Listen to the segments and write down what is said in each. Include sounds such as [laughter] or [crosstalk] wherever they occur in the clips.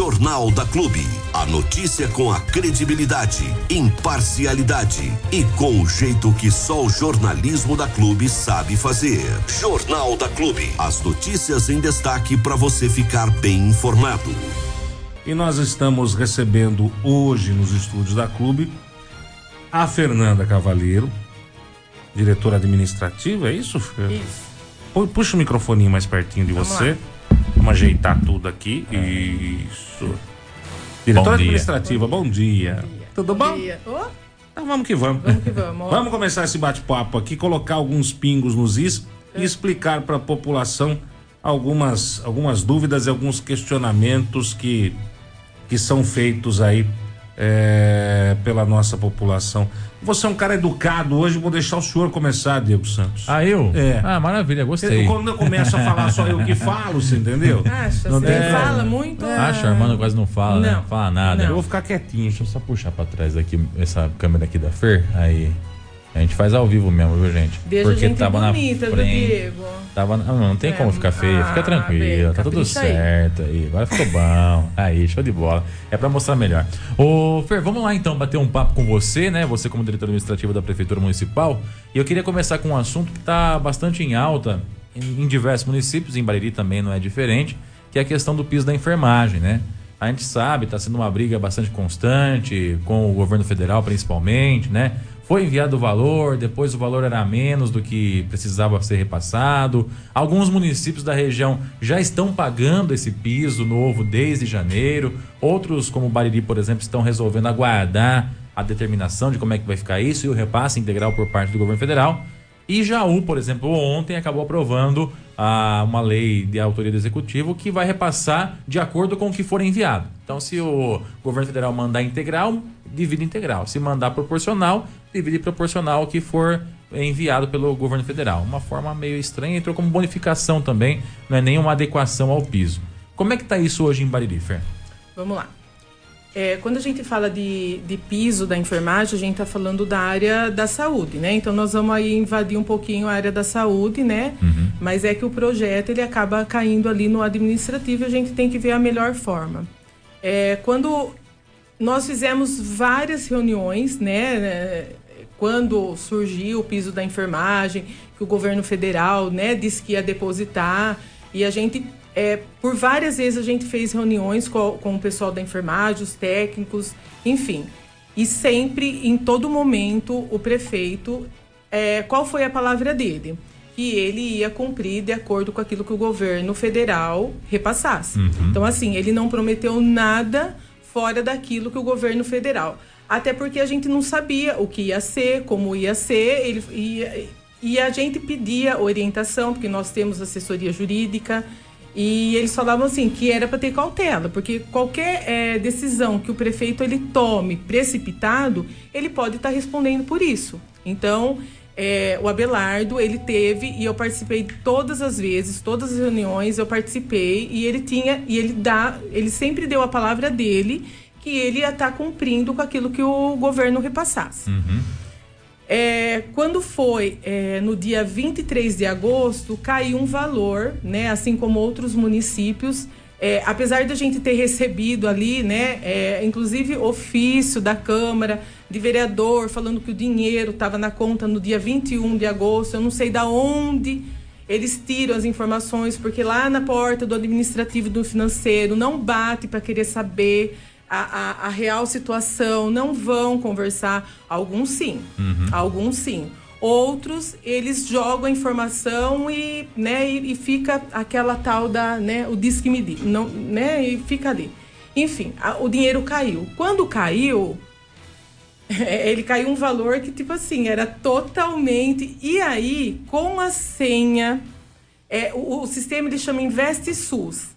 Jornal da Clube. A notícia com a credibilidade, imparcialidade e com o jeito que só o jornalismo da Clube sabe fazer. Jornal da Clube. As notícias em destaque para você ficar bem informado. E nós estamos recebendo hoje nos estúdios da Clube a Fernanda Cavalheiro, diretora administrativa, é isso? Fer? Isso. Puxa o microfone mais pertinho de Vamos você. lá. Vamos ajeitar tudo aqui. Isso. Diretora Bom dia. administrativa, bom dia. Tudo bom? dia. Ô, Então vamos que vamos. Vamos que vamos. [laughs] Vamos começar esse bate-papo aqui, colocar alguns pingos nos is É. e explicar para a população algumas, algumas dúvidas e alguns questionamentos que, que são feitos aí é, pela nossa população. Você é um cara educado hoje, vou deixar o senhor começar, Diego Santos. Ah, eu? É. Ah, maravilha, gostei. Quando eu começo a falar só eu que falo, você entendeu? Acha? Não Você tem- fala muito? Acha, a Armando quase não fala, né? Não. Fala nada. Eu vou ficar quietinho. Deixa eu só puxar pra trás aqui essa câmera aqui da Fer. Aí. A gente faz ao vivo mesmo, viu, gente? Deixa a gente bonita, viu, Diego? Tava, não, não tem É, como ficar feia. ah, Fica tranquilo, bem, tá tudo capricha aí. certo aí. Agora ficou bom. Aí, show de bola. É pra mostrar melhor. Ô, Fer, vamos lá então bater um papo com você, né? Você como diretor administrativo da Prefeitura Municipal. E eu queria começar com um assunto que tá bastante em alta em, em diversos municípios, em Bariri também não é diferente, que é a questão do piso da enfermagem, né? A gente sabe, está sendo uma briga bastante constante com o governo federal, principalmente, né? Foi enviado o valor, depois o valor era menos do que precisava ser repassado. Alguns municípios da região já estão pagando esse piso novo desde janeiro. Outros, como Bariri, por exemplo, estão resolvendo aguardar a determinação de como é que vai ficar isso e o repasse integral por parte do governo federal. E Jaú, por exemplo, ontem acabou aprovando ah, uma lei de autoria do executivo que vai repassar de acordo com o que for enviado. Então, se o governo federal mandar integral, divide integral. Se mandar proporcional, divide proporcional ao que for enviado pelo governo federal. Uma forma meio estranha, entrou como bonificação também, não é nem uma adequação ao piso. Como é que está isso hoje em Bariri, Fer? Vamos lá. É, quando a gente fala de, de piso da enfermagem, a gente está falando da área da saúde, né? Então nós vamos aí invadir um pouquinho a área da saúde, né? Mas é que o projeto ele acaba caindo ali no administrativo e a gente tem que ver a melhor forma. É, quando nós fizemos várias reuniões, né? Quando surgiu o piso da enfermagem, que o governo federal, né, disse que ia depositar, e a gente, é, por várias vezes, a gente fez reuniões com, com o pessoal da enfermagem, os técnicos, enfim. E sempre, em todo momento, o prefeito, é, qual foi a palavra dele? Que ele ia cumprir de acordo com aquilo que o governo federal repassasse. Então, assim, ele não prometeu nada fora daquilo que o governo federal. Até porque a gente não sabia o que ia ser, como ia ser, ele, e, e a gente pedia orientação, porque nós temos assessoria jurídica, e eles falavam assim que era para ter cautela, porque qualquer eh, decisão que o prefeito ele tome precipitado, ele pode estar respondendo por isso. Então, eh, o Abelardo ele teve e eu participei todas as vezes, todas as reuniões eu participei e ele tinha e ele dá, ele sempre deu a palavra dele que ele ia estar cumprindo com aquilo que o governo repassasse. É, quando foi é, no dia 23 de agosto, caiu um valor, né? Assim como outros municípios. É, apesar da gente ter recebido ali, né? é, inclusive ofício da Câmara, de vereador, falando que o dinheiro estava na conta no dia 21 de agosto. Eu não sei da onde eles tiram as informações, porque lá na porta do administrativo do financeiro não bate para querer saber a, a, a real situação, não vão conversar. Alguns sim, alguns sim. Outros, eles jogam a informação e, né, e, e fica aquela tal da, né, o diz que me diz, não, né, e fica ali. Enfim, a- o dinheiro caiu. Quando caiu, [laughs] ele caiu um valor que, tipo assim, era totalmente. E aí, com a senha, é, o, o sistema ele chama Investe SUS.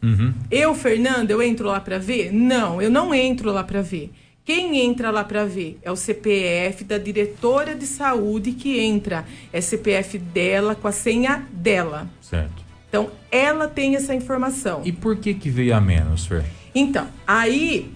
Eu, Fernanda, eu entro lá para ver? Não, eu não entro lá para ver. Quem entra lá para ver é o CPF da diretora de saúde que entra. É CPF dela com a senha dela. Certo. Então, ela tem essa informação. E por que que veio a menos, Fer? Então, aí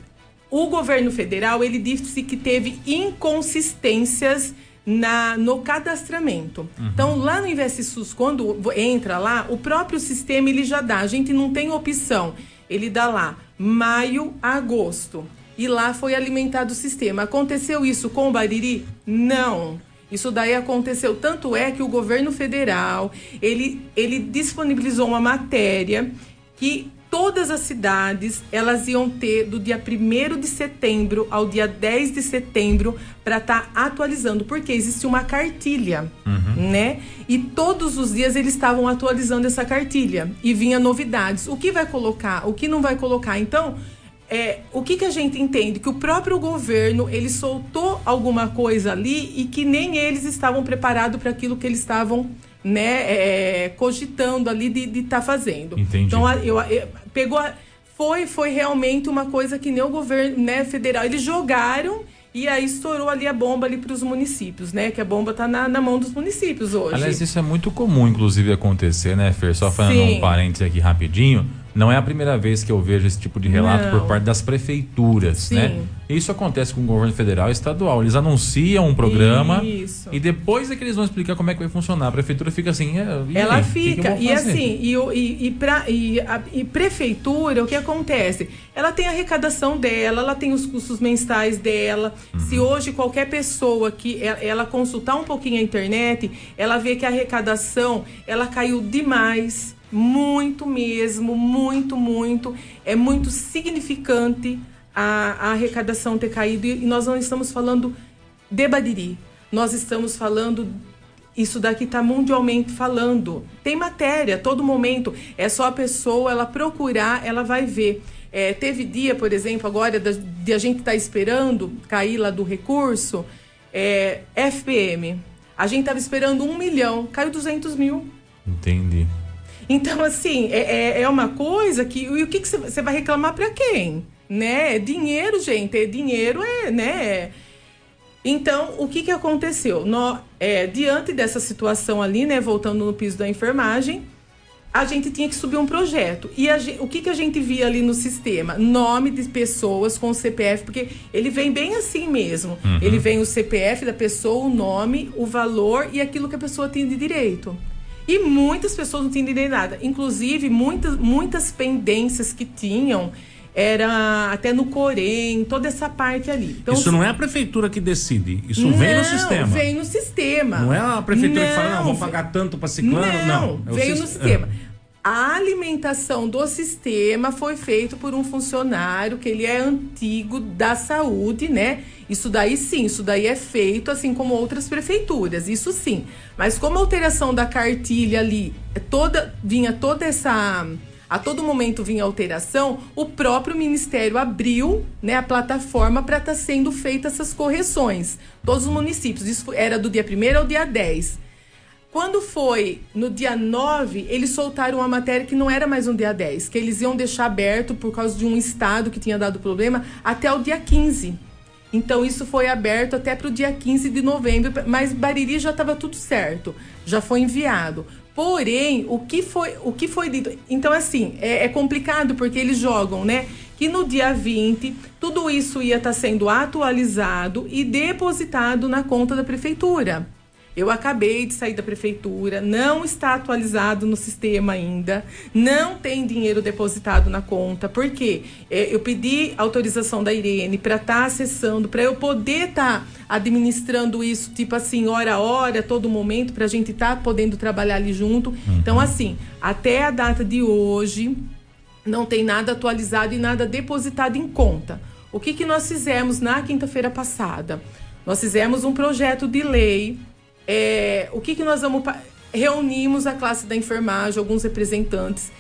o governo federal ele disse que teve inconsistências na, no cadastramento. Então, lá no InvestSUS, quando entra lá, o próprio sistema ele já dá. A gente não tem opção ele dá lá maio a agosto. E lá foi alimentado o sistema. Aconteceu isso com o Bariri? Não. Isso daí aconteceu. Tanto é que o governo federal, ele, ele disponibilizou uma matéria que todas as cidades elas iam ter do dia 1 de setembro ao dia 10 de setembro para estar tá atualizando, porque existe uma cartilha, uhum. né? E todos os dias eles estavam atualizando essa cartilha e vinha novidades. O que vai colocar, o que não vai colocar. Então, é, o que, que a gente entende? Que o próprio governo ele soltou alguma coisa ali e que nem eles estavam preparados para aquilo que eles estavam né, é, cogitando ali de estar tá fazendo. Entendi. Então, eu, eu, pegou. Foi, foi realmente uma coisa que nem o governo né, federal. Eles jogaram e aí estourou ali a bomba ali para os municípios, né? Que a bomba está na, na, mão dos municípios hoje. Aliás, isso é muito comum, inclusive, acontecer, né, Fer? Só falando Sim. um parênteses aqui rapidinho. Não é a primeira vez que eu vejo esse tipo de relato Não. por parte das prefeituras, né? Sim. né? Isso acontece com o governo federal e estadual. Eles anunciam um programa Isso. e depois é que eles vão explicar como é que vai funcionar. A prefeitura fica assim. É, Ela aí? fica. Que que e assim, e, e, e, pra, e, a, e prefeitura, o que acontece? Ela tem a arrecadação dela, ela tem os custos mensais dela. Uhum. Se hoje qualquer pessoa que ela consultar um pouquinho a internet, ela vê que a arrecadação ela caiu demais muito mesmo, muito, muito. É muito significante a, a arrecadação ter caído. E nós não estamos falando de Badiri. Nós estamos falando isso daqui está mundialmente falando. Tem matéria, todo momento. É só a pessoa ela procurar, ela vai ver. É, teve dia, por exemplo, agora de a gente estar tá esperando cair lá do recurso, é, FPM. A gente estava esperando um milhão, caiu 200 mil. Entendi. Então, assim, é, é, é uma coisa que. E o que, que você vai reclamar para quem? Né? É dinheiro, gente. É dinheiro, é, né? Então, o que, que aconteceu? No, é, diante dessa situação ali, né? Voltando no piso da enfermagem, a gente tinha que subir um projeto. E a, o que, que a gente via ali no sistema? Nome de pessoas com CPF, porque ele vem bem assim mesmo. Uhum. Ele vem o CPF da pessoa, o nome, o valor e aquilo que a pessoa tem de direito. E muitas pessoas não entendem nada. Inclusive, muitas, muitas pendências que tinham era até no Corém, toda essa parte ali. Então, isso não é a prefeitura que decide, isso não, vem no sistema. Vem no sistema. Não é a prefeitura não, que fala, não, vamos pagar tanto para ciclano, não. não é veio no sistema. É. A alimentação do sistema foi feita por um funcionário que ele é antigo da saúde, né? Isso daí sim, isso daí é feito assim como outras prefeituras, isso sim. Mas como a alteração da cartilha ali, é toda vinha toda essa a todo momento vinha alteração, o próprio Ministério abriu né, a plataforma para estar tá sendo feitas essas correções. Todos os municípios. Isso era do dia 1 ao dia 10. Quando foi no dia 9, eles soltaram uma matéria que não era mais no dia 10, que eles iam deixar aberto por causa de um estado que tinha dado problema até o dia 15. Então isso foi aberto até para o dia 15 de novembro, mas Bariri já estava tudo certo, já foi enviado. Porém, o que foi, o que foi dito. Então, assim, é, é complicado porque eles jogam, né? Que no dia 20, tudo isso ia estar tá sendo atualizado e depositado na conta da prefeitura. Eu acabei de sair da prefeitura, não está atualizado no sistema ainda, não tem dinheiro depositado na conta, porque é, eu pedi autorização da Irene para estar tá acessando, para eu poder estar tá administrando isso, tipo assim, hora a hora, todo momento, para a gente estar tá podendo trabalhar ali junto. Uhum. Então, assim, até a data de hoje, não tem nada atualizado e nada depositado em conta. O que, que nós fizemos na quinta-feira passada? Nós fizemos um projeto de lei é, o que, que nós vamos. Reunimos a classe da enfermagem, alguns representantes.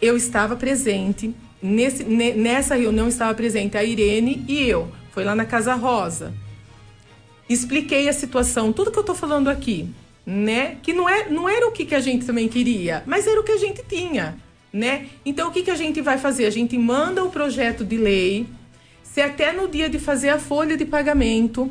Eu estava presente. Nesse, nessa reunião estava presente a Irene e eu. Foi lá na Casa Rosa. Expliquei a situação, tudo que eu estou falando aqui, né? Que não, é, não era o que, que a gente também queria, mas era o que a gente tinha, né? Então o que, que a gente vai fazer? A gente manda o projeto de lei, se até no dia de fazer a folha de pagamento,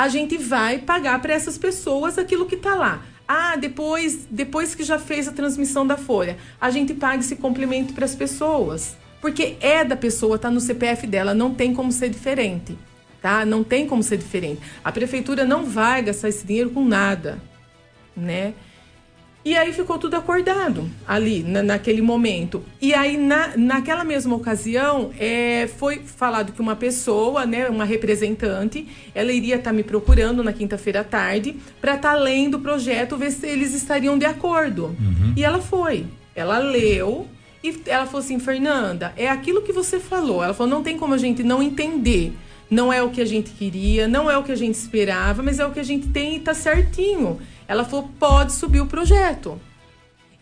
a gente vai pagar para essas pessoas aquilo que está lá. Ah, depois, depois que já fez a transmissão da folha, a gente paga esse complemento para as pessoas. Porque é da pessoa, tá no CPF dela, não tem como ser diferente. Tá? Não tem como ser diferente. A prefeitura não vai gastar esse dinheiro com nada, né? E aí ficou tudo acordado ali, na, naquele momento. E aí, na, naquela mesma ocasião, é, foi falado que uma pessoa, né, uma representante, ela iria estar tá me procurando na quinta-feira à tarde para estar tá lendo o projeto, ver se eles estariam de acordo. Uhum. E ela foi. Ela leu e ela falou assim: Fernanda, é aquilo que você falou. Ela falou: não tem como a gente não entender. Não é o que a gente queria, não é o que a gente esperava, mas é o que a gente tem e tá certinho. Ela falou: pode subir o projeto.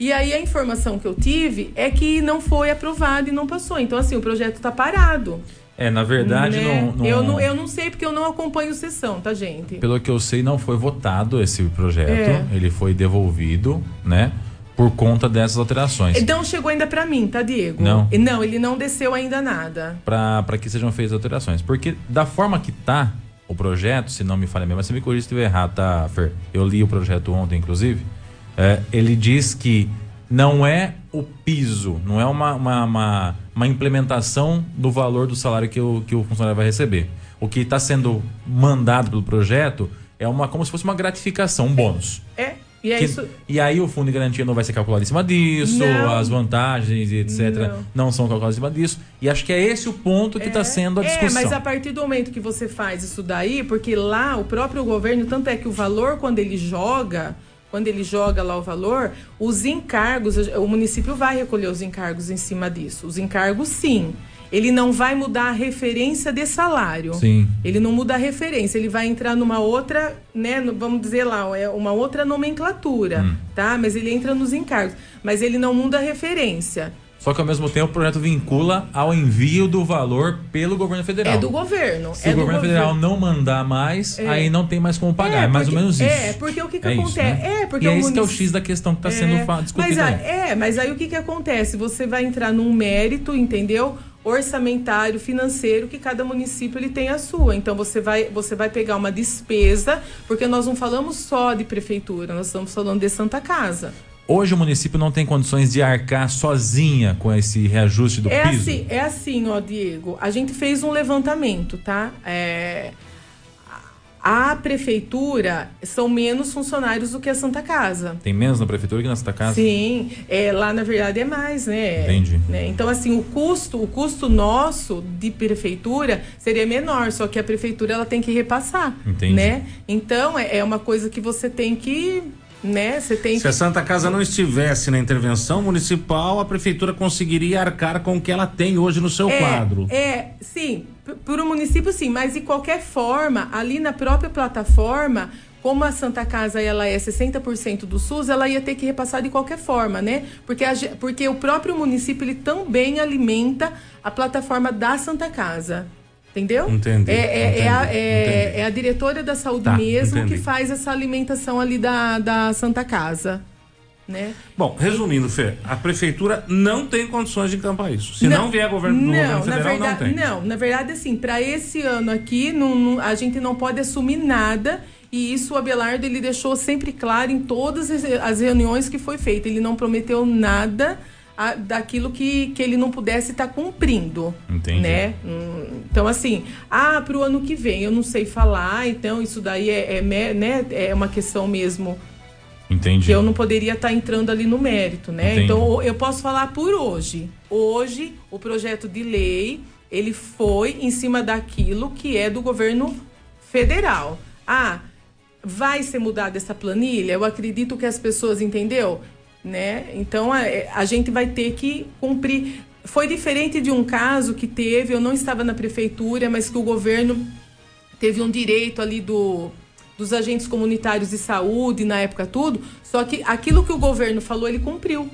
E aí a informação que eu tive é que não foi aprovado e não passou. Então, assim, o projeto está parado. É, na verdade, né? não, não... Eu, não, eu não sei porque eu não acompanho sessão, tá, gente? Pelo que eu sei, não foi votado esse projeto. É. Ele foi devolvido, né? Por conta dessas alterações. Então chegou ainda para mim, tá, Diego? Não. Não, ele não desceu ainda nada. Para que sejam feitas alterações. Porque da forma que tá, o projeto, se não me falha mesmo, mas se me corrija se estiver errado, tá, Fer? Eu li o projeto ontem, inclusive. É, ele diz que não é o piso, não é uma, uma, uma, uma, implementação do valor do salário que o, que o funcionário vai receber. O que está sendo mandado pelo projeto é uma como se fosse uma gratificação, um bônus. É, e, é que, isso... e aí o fundo de garantia não vai ser calculado em cima disso, não. as vantagens, etc., não. não. são calculadas em cima disso. E acho que é esse o ponto que está é, sendo a discussão. É, mas a partir do momento que você faz isso daí, porque lá o próprio governo, tanto é que o valor, quando ele joga, quando ele joga lá o valor, os encargos, o município vai recolher os encargos em cima disso. Os encargos, sim ele não vai mudar a referência de salário. Sim. Ele não muda a referência, ele vai entrar numa outra, né, vamos dizer lá, é uma outra nomenclatura, hum. tá? Mas ele entra nos encargos, mas ele não muda a referência. Só que ao mesmo tempo o projeto vincula ao envio do valor pelo governo federal. É do governo. Se é o governo federal não mandar mais, é. aí não tem mais como pagar. É, porque, é mais ou menos isso. É, porque o que, que é acontece? Isso, né? É, porque e é isso que é o X da questão que está sendo é. discutida. Mas, é, mas aí o que, que acontece? Você vai entrar num mérito, entendeu? Orçamentário, financeiro que cada município ele tem a sua. Então você vai você vai pegar uma despesa, porque nós não falamos só de prefeitura, nós estamos falando de Santa Casa. Hoje o município não tem condições de arcar sozinha com esse reajuste do é piso? Assim, é assim, ó, Diego. A gente fez um levantamento, tá? É, a prefeitura são menos funcionários do que a Santa Casa. Tem menos na prefeitura que na Santa Casa? Sim, é, lá na verdade é mais, né? Entendi. Né? Então, assim, o custo, o custo nosso de prefeitura seria menor, só que a prefeitura ela tem que repassar. Entendi. Né? Então, é, é uma coisa que você tem que né? Você tem Se que... a Santa Casa não estivesse na intervenção municipal, a prefeitura conseguiria arcar com o que ela tem hoje no seu é, quadro. É, sim, para o município sim, mas de qualquer forma, ali na própria plataforma, como a Santa Casa ela é 60% do SUS, ela ia ter que repassar de qualquer forma, né? Porque, a, porque o próprio município ele também alimenta a plataforma da Santa Casa. Entendeu? Entendi. É, é, entendi, é, a, é, é, a, diretora da saúde tá, mesmo entendi. que faz essa alimentação ali da, da Santa Casa. Né? Bom, resumindo, Fê, a prefeitura não tem condições de encampar isso. Se não, não vier governo, não, governo federal, verdade, não tem. Não, na verdade, assim, para esse ano aqui, não, não, a gente não pode assumir nada. E isso o Abelardo ele deixou sempre claro em todas as reuniões que foi feita. Ele não prometeu nada a, daquilo que, que ele não pudesse estar tá cumprindo. Entendi. Né? Hum, então, assim, ah, para o ano que vem eu não sei falar, então isso daí é, é, né, é uma questão mesmo. Entendi. Que eu não poderia estar tá entrando ali no mérito, né? Entendi. Então, eu posso falar por hoje. Hoje, o projeto de lei, ele foi em cima daquilo que é do governo federal. Ah, vai ser mudada essa planilha? Eu acredito que as pessoas, entendeu? né? Então a, a gente vai ter que cumprir. Foi diferente de um caso que teve, eu não estava na prefeitura, mas que o governo teve um direito ali do, dos agentes comunitários de saúde na época tudo, só que aquilo que o governo falou ele cumpriu.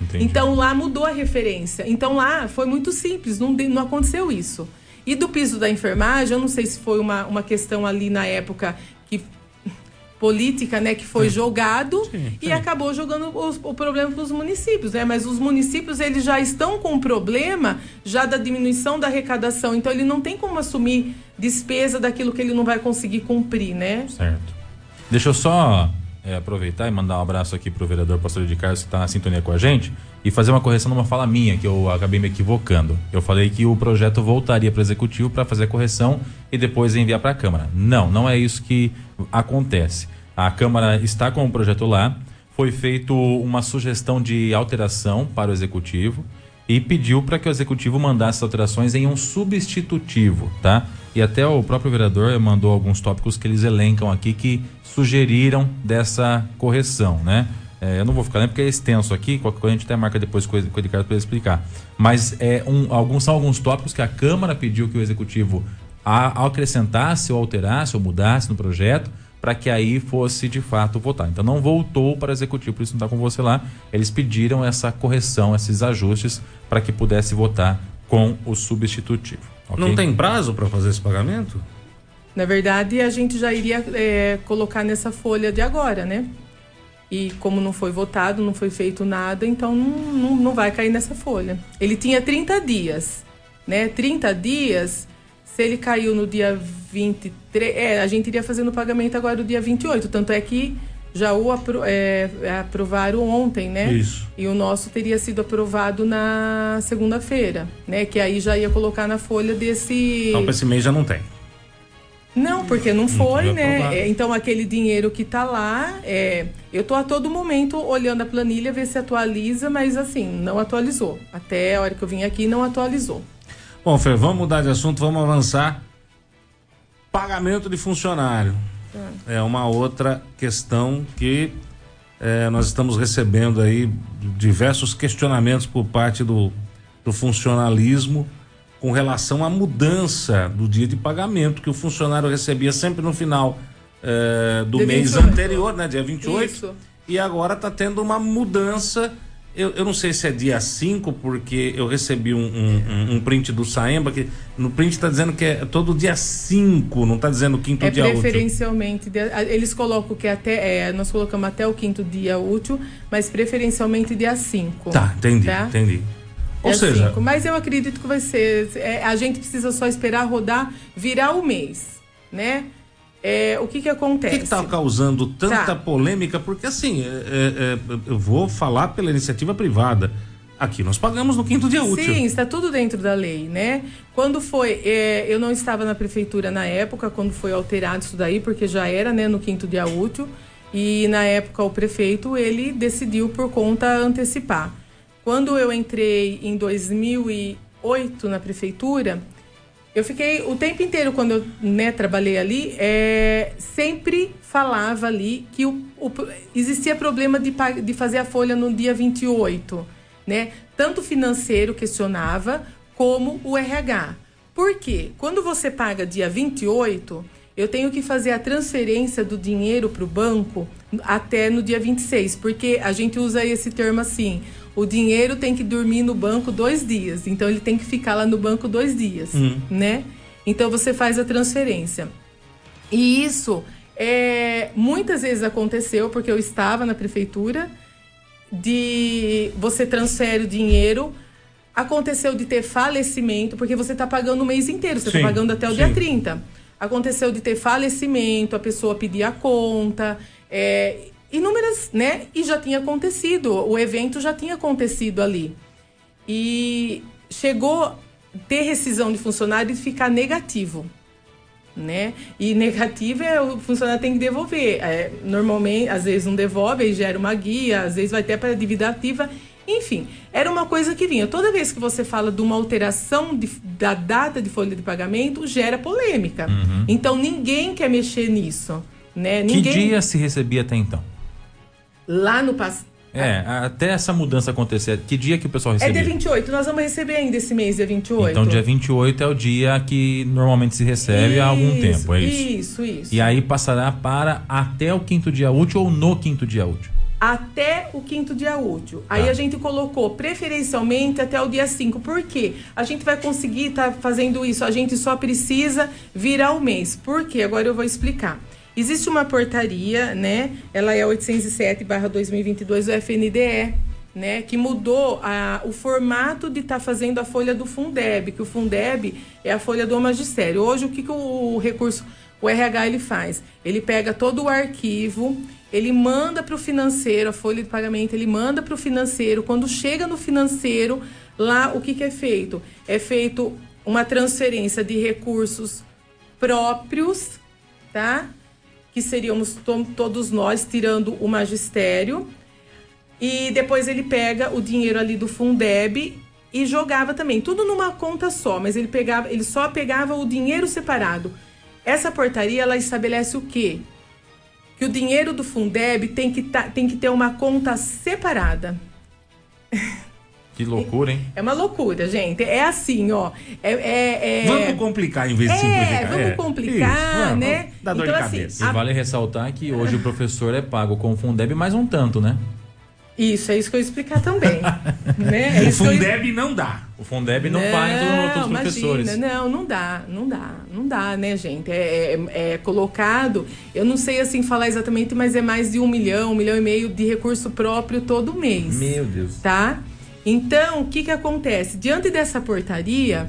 Entendi. Então lá mudou a referência. Então lá foi muito simples, não, não aconteceu isso. E do piso da enfermagem, eu não sei se foi uma, uma questão ali na época que política, né, que foi sim. jogado sim, e acabou jogando os, o problema para os municípios, né? Mas os municípios eles já estão com o problema já da diminuição da arrecadação, então ele não tem como assumir despesa daquilo que ele não vai conseguir cumprir, né? Certo. Deixa eu só é, aproveitar e mandar um abraço aqui para o vereador Pastor de Carlos que está na sintonia com a gente e fazer uma correção numa fala minha que eu acabei me equivocando. Eu falei que o projeto voltaria para o executivo para fazer a correção e depois enviar para a Câmara. Não, não é isso que acontece. A Câmara está com o projeto lá, foi feito uma sugestão de alteração para o executivo e pediu para que o executivo mandasse alterações em um substitutivo, tá? E até o próprio vereador mandou alguns tópicos que eles elencam aqui que sugeriram dessa correção, né? É, eu não vou ficar lendo porque é extenso aqui, qualquer coisa a gente até marca depois com o Ricardo para explicar. Mas é um, alguns, são alguns tópicos que a Câmara pediu que o Executivo a, acrescentasse ou alterasse ou mudasse no projeto para que aí fosse de fato votar. Então não voltou para o Executivo, por isso não está com você lá. Eles pediram essa correção, esses ajustes para que pudesse votar com o substitutivo. Okay? Não tem prazo para fazer esse pagamento? Na verdade, a gente já iria é, colocar nessa folha de agora, né? E como não foi votado, não foi feito nada, então não, não, não vai cair nessa folha. Ele tinha 30 dias, né? 30 dias, se ele caiu no dia 23, é, a gente iria fazendo o pagamento agora no dia 28. Tanto é que já o apro é, aprovaram ontem, né? Isso. E o nosso teria sido aprovado na segunda-feira, né? Que aí já ia colocar na folha desse. Então, para esse mês já não tem. Não, porque não foi, não né? É, então aquele dinheiro que está lá, é, eu estou a todo momento olhando a planilha, ver se atualiza, mas assim, não atualizou. Até a hora que eu vim aqui, não atualizou. Bom, Fer, vamos mudar de assunto, vamos avançar. Pagamento de funcionário. É, é uma outra questão que é, nós estamos recebendo aí diversos questionamentos por parte do, do funcionalismo com relação à mudança do dia de pagamento que o funcionário recebia sempre no final eh, do mês 28. anterior, né? Dia 28. Isso. E agora está tendo uma mudança. Eu, eu não sei se é dia 5, porque eu recebi um, um, um print do Saemba, que no print está dizendo que é todo dia 5, não está dizendo quinto é dia útil. Preferencialmente, eles colocam que até. É, nós colocamos até o quinto dia útil, mas preferencialmente dia 5. Tá, entendi, tá? entendi. Ou é seja, cinco. mas eu acredito que vai ser. É, a gente precisa só esperar rodar, virar o mês, né? É, o que que acontece? O que está causando tanta tá. polêmica? Porque assim, é, é, é, eu vou falar pela iniciativa privada. Aqui nós pagamos no quinto dia útil. Sim, está tudo dentro da lei, né? Quando foi, eu não estava na prefeitura na época, quando foi alterado isso daí, porque já era, né, no quinto dia útil. E na época o prefeito ele decidiu por conta antecipar. Quando eu entrei em 2008 na prefeitura, eu fiquei o tempo inteiro, quando eu né, trabalhei ali, é, sempre falava ali que o, o, existia problema de, de fazer a folha no dia 28. Né? Tanto financeiro questionava, como o RH. Por quê? Quando você paga dia 28, eu tenho que fazer a transferência do dinheiro para o banco até no dia 26, porque a gente usa esse termo assim: o dinheiro tem que dormir no banco dois dias. Então ele tem que ficar lá no banco dois dias, hum. né? Então você faz a transferência. E isso é, muitas vezes aconteceu porque eu estava na prefeitura de você transfere o dinheiro aconteceu de ter falecimento, porque você está pagando o mês inteiro, você está pagando até o sim. dia 30. Aconteceu de ter falecimento, a pessoa pedir a conta, é, inúmeras, né? E já tinha acontecido, o evento já tinha acontecido ali. E chegou ter rescisão de funcionário e ficar negativo, né? E negativo é o funcionário tem que devolver. É, normalmente, às vezes não devolve, aí gera uma guia, às vezes vai até para dívida ativa. Enfim, era uma coisa que vinha. Toda vez que você fala de uma alteração de, da data de folha de pagamento, gera polêmica. Uhum. Então ninguém quer mexer nisso. Né? Ninguém... Que dia se recebia até então? Lá no passado. É, até essa mudança acontecer, que dia que o pessoal recebe? É dia 28, nós vamos receber ainda esse mês, dia 28. Então, dia 28 é o dia que normalmente se recebe isso, há algum tempo, é isso? Isso, isso. E aí passará para até o quinto dia útil ou no quinto dia útil? Até o quinto dia útil. Tá. Aí a gente colocou preferencialmente até o dia 5. Por quê? A gente vai conseguir estar tá fazendo isso, a gente só precisa virar o mês. Por quê? Agora eu vou explicar. Existe uma portaria, né? Ela é 807/2022 do FNDE, né, que mudou a, o formato de estar tá fazendo a folha do Fundeb, que o Fundeb é a folha do magistério. Hoje, o que, que o, o recurso, o RH, ele faz? Ele pega todo o arquivo, ele manda para o financeiro, a folha de pagamento, ele manda para o financeiro. Quando chega no financeiro, lá o que, que é feito? É feito uma transferência de recursos próprios, tá? Que seríamos to todos nós, tirando o magistério, E depois ele pega o dinheiro ali do Fundeb e jogava também, tudo numa conta só, mas ele pegava, ele só pegava o dinheiro separado. Essa portaria ela estabelece o quê? Que o dinheiro do Fundeb tem que, tá, tem que ter uma conta separada. [laughs] Que loucura, hein? É uma loucura, gente. É assim, ó. É, é, é... Vamos complicar em vez de é, simplificar. Vamos é, complicar, Isso, né? Dá dor então, de assim, cabeça. E a- vale ressaltar que hoje o professor é pago com o Fundeb mais um tanto, né? Isso, é isso que eu ia explicar também. [laughs] né? É O que eu Fundeb não dá. O Fundeb não, paga todos os professores. Não, não dá, não dá, não dá, né, gente? É, é- é colocado, eu não sei assim falar exatamente, mas é mais de um milhão, um milhão e meio de recurso próprio todo mês. Meu Deus. Tá? Então, o que que acontece? Diante dessa portaria,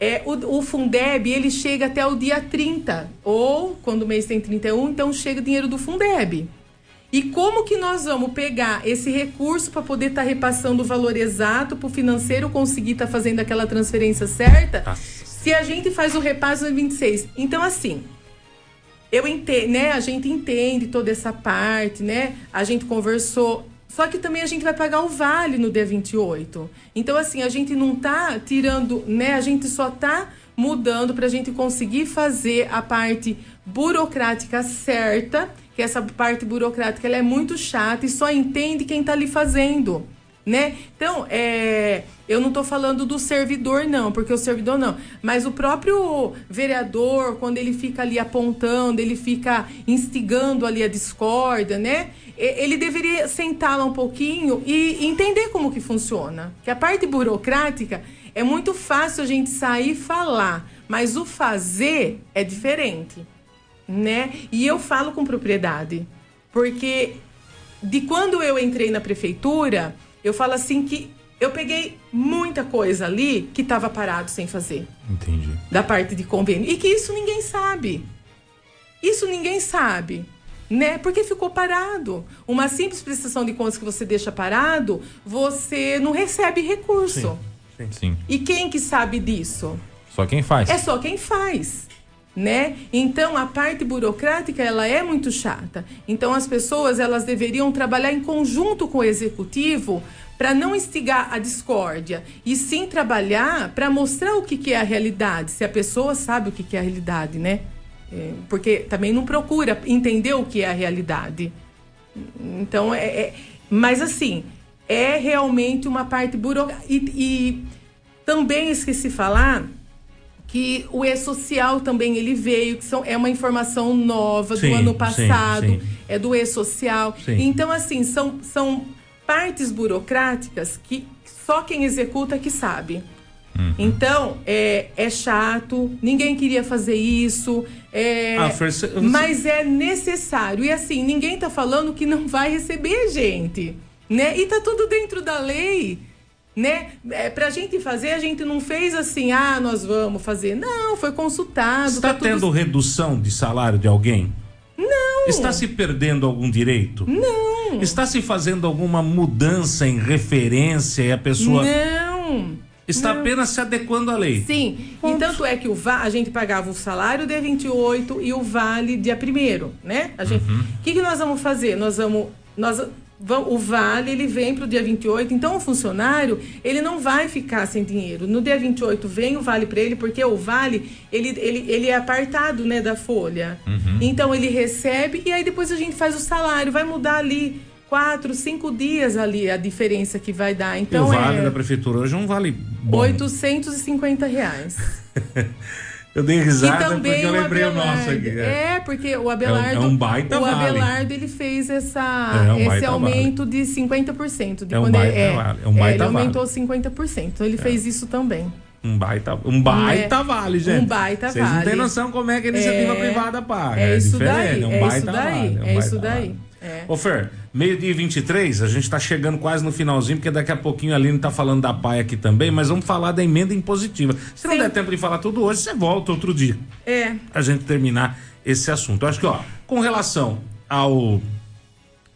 é, o, o Fundeb, ele chega até o dia 30, ou quando o mês tem 31, então chega o dinheiro do Fundeb. E como que nós vamos pegar esse recurso para poder estar repassando o valor exato para o financeiro conseguir estar fazendo aquela transferência certa? Nossa. Se a gente faz o repasso no 26. Então, assim, eu entendo, né? A gente entende toda essa parte, né? A gente conversou. Só que também a gente vai pagar o vale no dia 28. Então, assim, a gente não tá tirando, né? A gente só tá mudando para a gente conseguir fazer a parte burocrática certa, que essa parte burocrática ela é muito chata e só entende quem tá ali fazendo né? Então, é, eu não estou falando do servidor, não, porque o servidor não. Mas o próprio vereador, quando ele fica ali apontando, ele fica instigando ali a discórdia, né? Ele deveria sentar lá um pouquinho e entender como que funciona. Que a parte burocrática é muito fácil a gente sair e falar, mas o fazer é diferente, né? E eu falo com propriedade, porque de quando eu entrei na prefeitura, eu falo assim que eu peguei muita coisa ali que estava parado sem fazer, Entendi. da parte de convênio. E que isso ninguém sabe. Isso ninguém sabe. Né? Porque ficou parado. Uma simples prestação de contas que você deixa parado, você não recebe recurso. Sim. E quem que sabe disso? Só quem faz. É só quem faz, né? Então a parte burocrática ela é muito chata. Então as pessoas elas deveriam trabalhar em conjunto com o executivo para não instigar a discórdia e sim trabalhar para mostrar o que, que é a realidade. Se a pessoa sabe o que, que é a realidade, né? É, porque também não procura entender o que é a realidade. Então, é, é- mas assim, é realmente uma parte burocrática. E, e também esqueci falar que o E-Social também ele veio, que são, é uma informação nova Sim, do ano sim, passado, sim. é do E-Social. Sim. Então, assim, são, são partes burocráticas que só quem executa que sabe. Então, é, é chato, ninguém queria fazer isso, é, Ah, você- mas é necessário. E assim, ninguém tá falando que não vai receber gente, né? E tá tudo dentro da lei, né? É, pra gente fazer, a gente não fez assim, ah, nós vamos fazer. Não, foi consultado. Está tá tudo- tendo redução de salário de alguém? Não. Está se perdendo algum direito? Não, Está se fazendo alguma mudança em referência e a pessoa não. está apenas se adequando à lei? Sim, e tanto é que o va a gente pagava o salário dia 28 e o vale dia 1 né? A gente, Uhum. o que, que nós vamos fazer? Nós vamos, nós o vale ele vem para o dia 28, então o funcionário ele não vai ficar sem dinheiro. No dia 28 vem o vale para ele, porque o vale ele, ele, ele é apartado, né, da folha. Uhum. Então ele recebe e aí depois a gente faz o salário, vai mudar ali quatro, cinco dias ali a diferença que vai dar. E Então o vale é da prefeitura hoje é um vale bom. 850 reais. [laughs] Eu dei risada porque eu o lembrei o Abelardo. nosso aqui. é. É, porque o Abelardo. É um baita o vale. Abelardo ele fez essa, É um esse aumento de 50%. De É um quando baita ele, vale, é um é, baita ele vale. aumentou 50%. Então ele fez isso também. Um baita, um baita É. vale, gente. Um baita Vocês não vale. têm noção como é que a iniciativa É. privada paga. É isso daí, é um é baita isso daí, vale. um é isso daí, vale. É. Ô Fer, meio-dia e 23, a gente tá chegando quase no finalzinho, porque daqui a pouquinho a Aline tá falando da PAI aqui também, mas vamos falar da emenda impositiva. Se não Sim. der tempo de falar tudo hoje, você volta outro dia. É. a gente terminar esse assunto. Eu acho que, ó, com relação ao.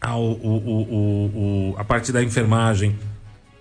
ao o, o, o- a parte da enfermagem,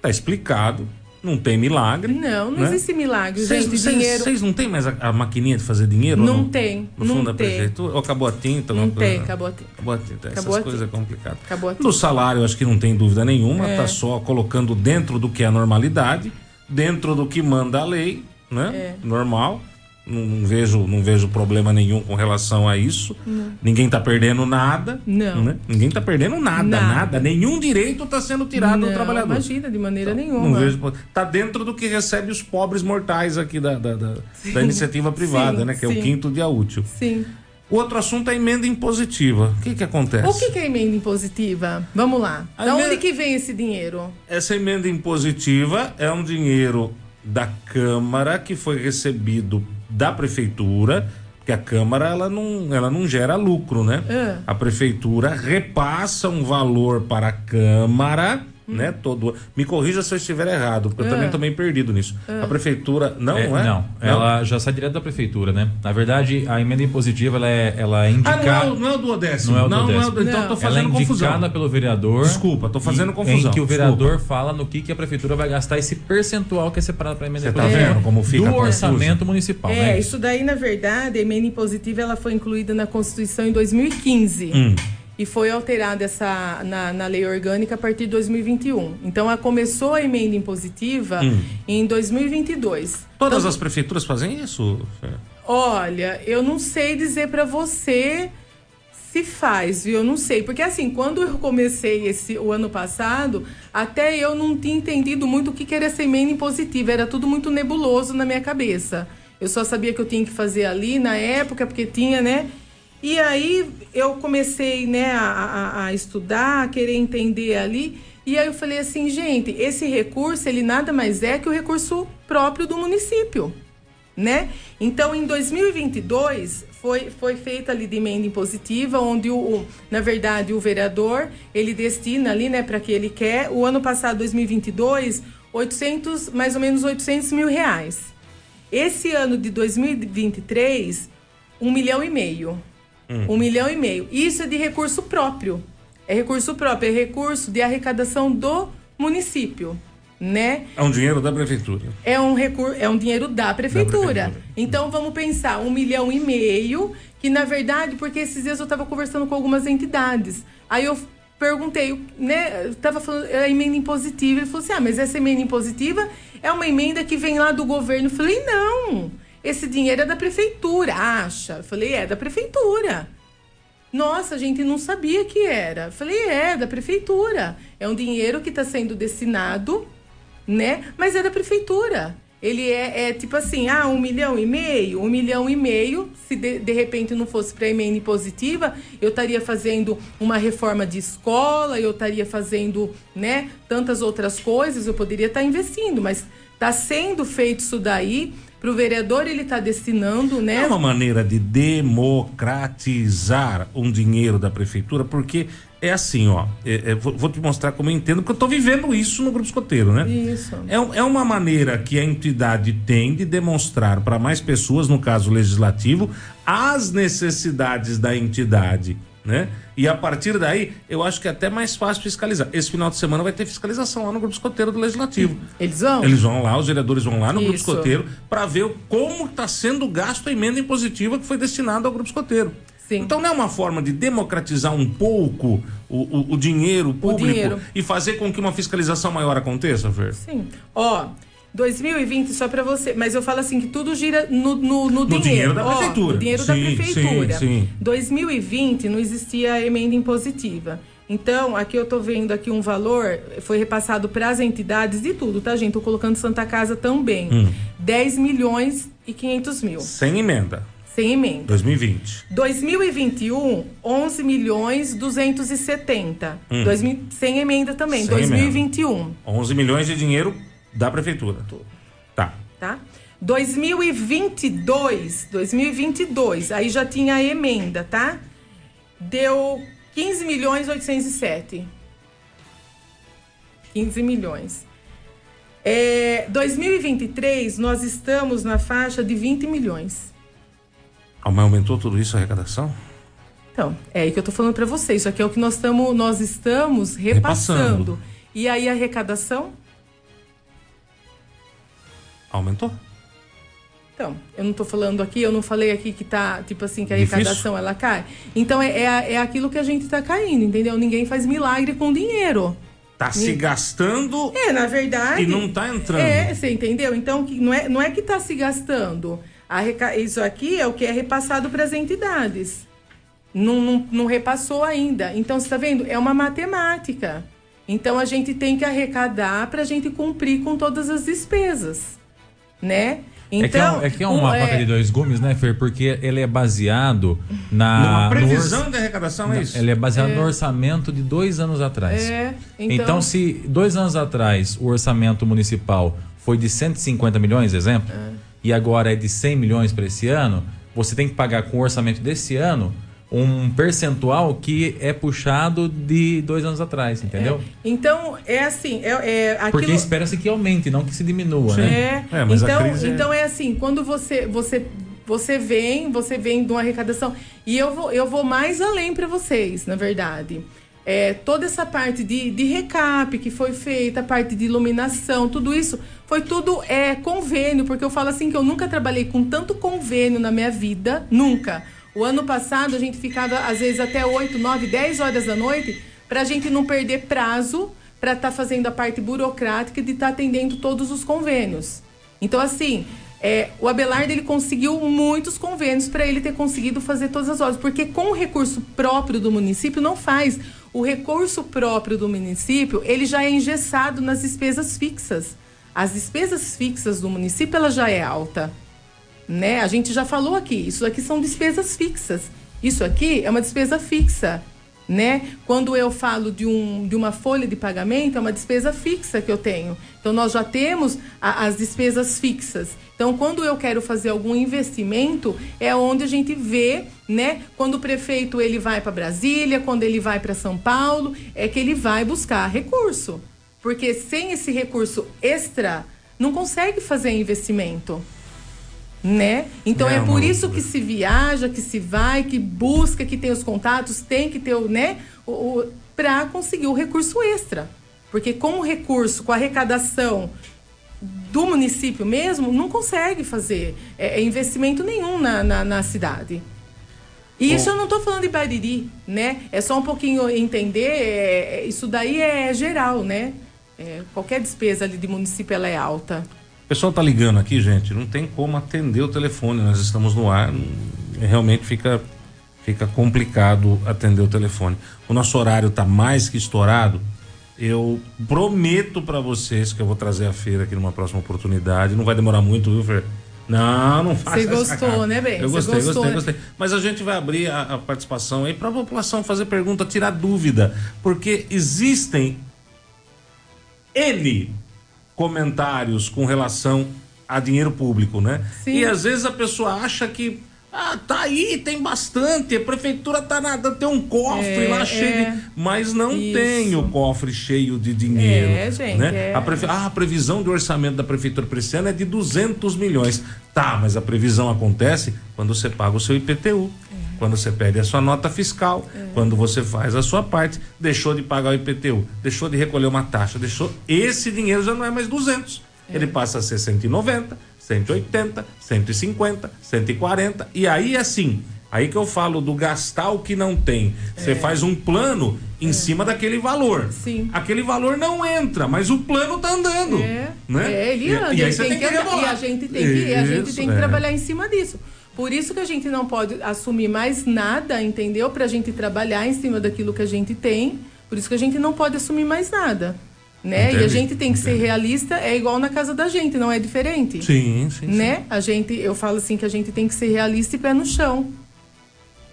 tá explicado. Não tem milagre. Não, não né? existe milagre, Vocês- gente. vocês- dinheiro. Vocês não tem mais a, a maquininha de fazer dinheiro? ou Não tem, No não fundo da tem. prefeitura? Ou acabou a tinta? Não tem, coisa? acabou a tinta. Acabou a tinta. Essas Acabou a coisas é tinta. complicado. Acabou a tinta. No salário, acho que não tem dúvida nenhuma, É. tá só colocando dentro do que é a normalidade, dentro do que manda a lei, né? É. Normal. Não, não vejo, não vejo problema nenhum com relação a isso. Ninguém tá perdendo nada. Não. né? Ninguém tá perdendo nada, nada, Nada. Nenhum direito tá sendo tirado do Não, trabalhador. Então, Imagina, de maneira Não nenhuma. vejo. Tá dentro do que recebe os pobres mortais aqui da, da, da- da iniciativa privada, Sim, né? Que é o sim. quinto dia útil. Sim. O outro assunto é a emenda impositiva. O que que acontece? O que, que é emenda impositiva? Vamos lá. A da emenda- onde que vem esse dinheiro? Essa emenda impositiva é um dinheiro da Câmara que foi recebido da Prefeitura, porque a Câmara ela não, ela não gera lucro, né? É. A Prefeitura repassa um valor para a Câmara. Né, todo me corrija se eu estiver errado, porque eu É. também estou meio perdido nisso. A prefeitura não É, é? não, ela já sai direto da prefeitura, né? Na verdade, a emenda impositiva ela é, ela é Ah, não indicada. é, o- não é o duodécimo. Não é o não, duodécimo. do- então eu tô Não. ela é fazendo confusão. indicada pelo vereador. Desculpa, tô fazendo em- confusão, Em que o desculpa. vereador fala no que, que a prefeitura vai gastar esse percentual que é separado para a emenda Você tá impositiva. vendo como fica Do orçamento municipal, é, né? isso daí, na verdade, a emenda impositiva ela foi incluída na Constituição em 2015. Hum. E foi alterada essa, na, na lei orgânica a partir de 2021. Então, ela começou a emenda impositiva Hum. em 2022. Todas Então, as prefeituras fazem isso? Olha, eu não sei dizer pra você se faz, viu? Eu não sei, porque assim, quando eu comecei esse o ano passado, até eu não tinha entendido muito o que que era essa emenda impositiva, era tudo muito nebuloso na minha cabeça. Eu só sabia que eu tinha que fazer ali na época, porque tinha, né? E aí eu comecei, né, a, a- estudar, a querer entender ali. E aí eu falei assim, gente, esse recurso, ele nada mais é que o recurso próprio do município né? Então, em 2022 foi foi feita ali de emenda impositiva, onde o, o- na verdade o vereador ele destina ali, né, para que ele quer. O ano passado, 2022, 800 mais ou menos 800 mil reais. Esse ano de 2023, um milhão e meio. Um milhão e meio. Isso é de recurso próprio. É recurso próprio, é recurso de arrecadação do município, né? É um dinheiro da prefeitura. É um recurso, é um dinheiro da prefeitura. prefeitura. Então vamos pensar, um milhão e meio, que na verdade, porque esses dias eu estava conversando com algumas entidades. Aí eu perguntei, né? Eu tava falando, é a emenda impositiva. Ele falou assim: ah, mas essa emenda impositiva é uma emenda que vem lá do governo. Eu falei, não, esse dinheiro é da prefeitura, acha? Eu falei, é da prefeitura. Nossa, a gente não sabia que era. Eu Falei, é, da prefeitura. É um dinheiro que está sendo destinado, né? Mas é da prefeitura. Ele é, é tipo assim, ah, um milhão e meio, um milhão e meio. Se de, de repente não fosse para emenda impositiva, eu estaria fazendo uma reforma de escola, eu estaria fazendo, né, tantas outras coisas, eu poderia estar investindo, mas está sendo feito isso daí para o vereador, ele está destinando, né? É uma maneira de democratizar um dinheiro da prefeitura, porque é assim, ó. é- é, vou, vou te mostrar como eu entendo, porque eu tô vivendo isso no grupo escoteiro, né? Isso. É, é uma maneira que a entidade tem de demonstrar para mais pessoas, no caso legislativo, as necessidades da entidade, né? E a partir daí, eu acho que é até mais fácil fiscalizar. Esse final de semana vai ter fiscalização lá no grupo escoteiro do legislativo. Eles vão? Eles vão lá, os vereadores vão lá no grupo Isso. escoteiro para ver o- como está sendo gasto a emenda impositiva que foi destinada ao grupo escoteiro. Sim. Então não é uma forma de democratizar um pouco o, o- o dinheiro público dinheiro. e fazer com que uma fiscalização maior aconteça, Fer? Sim. Ó, 2020 só pra você, mas eu falo assim que tudo gira no, no, no dinheiro. dinheiro da Ó, prefeitura. no dinheiro da Sim, prefeitura. sim, sim. 2020 não existia emenda impositiva. Então, aqui eu tô vendo aqui um valor, foi repassado para as entidades de tudo, tá, gente? Tô colocando Santa Casa também. Hum. 10 milhões e 500 mil, Sem emenda. sem emenda. 2020. 2021, 11 milhões 270. Hum. 2000, sem emenda também. Sem 2021. 11 milhões de dinheiro da prefeitura. Tá. tá? 2022, 2022, aí já tinha a emenda, tá? Deu 15 milhões 807. 15 milhões. É, 2023, nós estamos na faixa de 20 milhões. Ah, Mas aumentou tudo isso a arrecadação? Então, é aí que eu tô falando para vocês. Isso aqui é o que nós, tamo, nós estamos repassando. Repassando. E aí a arrecadação? Aumentou. Então, eu não estou falando aqui, eu não falei aqui que tá, tipo assim, que a Difícil. arrecadação ela cai. Então é, é, é aquilo que a gente está caindo, entendeu? Ninguém faz milagre com dinheiro. Tá se gastando É, na verdade. e não tá entrando. É, você entendeu? Então, que não é, não é que está se gastando. A reca- Isso aqui é o que é repassado para as entidades. Não, não, não repassou ainda. Então, você está vendo? É uma matemática. Então, a gente tem que arrecadar para a gente cumprir com todas as despesas. Né? é que é, Então, um- é que é uma o- é- faca de dois gumes, né, Fer? Porque ele é baseado na. Numa no previsão orça- de arrecadação, é isso? Ele é baseado no orçamento de dois anos atrás. É, Então, então- se dois anos atrás o orçamento municipal foi de 150 milhões, exemplo, e agora é de 100 milhões para esse ano, você tem que pagar com o orçamento desse ano um percentual que é puxado de dois anos atrás, entendeu? Então, é assim, é, é aquilo... Porque espera-se que aumente, não que se diminua, né? É, É, mas a então, crise é- então é assim, quando você você você vem, você vem de uma arrecadação e eu vou eu vou mais além para vocês, na verdade. É, toda essa parte de, de recap que foi feita, a parte de iluminação, tudo isso foi tudo é convênio, porque eu falo assim que eu nunca trabalhei com tanto convênio na minha vida, nunca. O ano passado a gente ficava às vezes até 8, 9, 10 horas da noite para a gente não perder prazo para estar fazendo a parte burocrática de estar atendendo todos os convênios. Então, assim, é, o Abelardo ele conseguiu muitos convênios para ele ter conseguido fazer todas as obras, porque com o recurso próprio do município não faz. O recurso próprio do município ele já é engessado nas despesas fixas. As despesas fixas do município ela já é alta né? A gente já falou aqui, isso aqui são despesas fixas. Isso aqui é uma despesa fixa, né? Quando eu falo de, um, de uma folha de pagamento, é uma despesa fixa que eu tenho. Então, nós já temos a- as despesas fixas. Então, quando eu quero fazer algum investimento, é onde a gente vê, né? Quando o prefeito ele vai para Brasília, quando ele vai para São Paulo, é que ele vai buscar recurso. Porque sem esse recurso extra, não consegue fazer investimento né? Então É é, por isso que se viaja, que se vai, que busca, que tem os contatos, tem que ter o, né, o, o para conseguir o recurso extra. Porque com o recurso, com a arrecadação do município mesmo, não consegue fazer é, é investimento nenhum na, na, na cidade. E isso eu não estou falando de Bariri, né? É só um pouquinho entender, é, é, isso daí é geral, né? É, qualquer despesa ali de município ela é alta. O pessoal tá ligando aqui, gente, não tem como atender o telefone, nós estamos no ar, realmente fica fica complicado atender o telefone. O nosso horário tá mais que estourado. Eu prometo para vocês que eu vou trazer a feira aqui numa próxima oportunidade. Não vai demorar muito, viu, Fer? Não, não faça Você gostou, cara. né, bem? Eu Você gostei, gostou, gostei, né? gostei. Mas a gente vai abrir a, a participação aí para a população fazer pergunta, tirar dúvida, porque existem N comentários com relação a dinheiro público, né? Sim. E às vezes a pessoa acha que ah, tá aí, tem bastante, a prefeitura tá nada, tem um cofre É, lá cheio é. de... Mas não Isso. tem o cofre cheio de dinheiro. É, gente, Né? é. A, prefe- ah, a previsão de orçamento da prefeitura para esse ano é de 200 milhões. Tá, mas a previsão acontece quando você paga o seu IPTU. É. Quando você pede a sua nota fiscal, quando você faz a sua parte, deixou de pagar o IPTU, deixou de recolher uma taxa, deixou. Esse dinheiro já não é mais 200. Ele passa a ser 190, 180, 150, 140. E aí, assim, aí que eu falo do gastar o que não tem. Você faz um plano em cima daquele valor. Sim. Aquele valor não entra, mas o plano tá andando. É, né? é ele E- anda, E, aí ele você tem que andar, e a gente tem que, e a gente tem que é. trabalhar em cima disso. Por isso que a gente não pode assumir mais nada, entendeu? Pra gente trabalhar em cima daquilo que a gente tem. Por isso que a gente não pode assumir mais nada. Né? E a gente tem que ser entendi. realista, é igual na casa da gente, não é diferente. Sim, sim. sim. Né? A gente, eu falo assim que a gente tem que ser realista e pé no chão.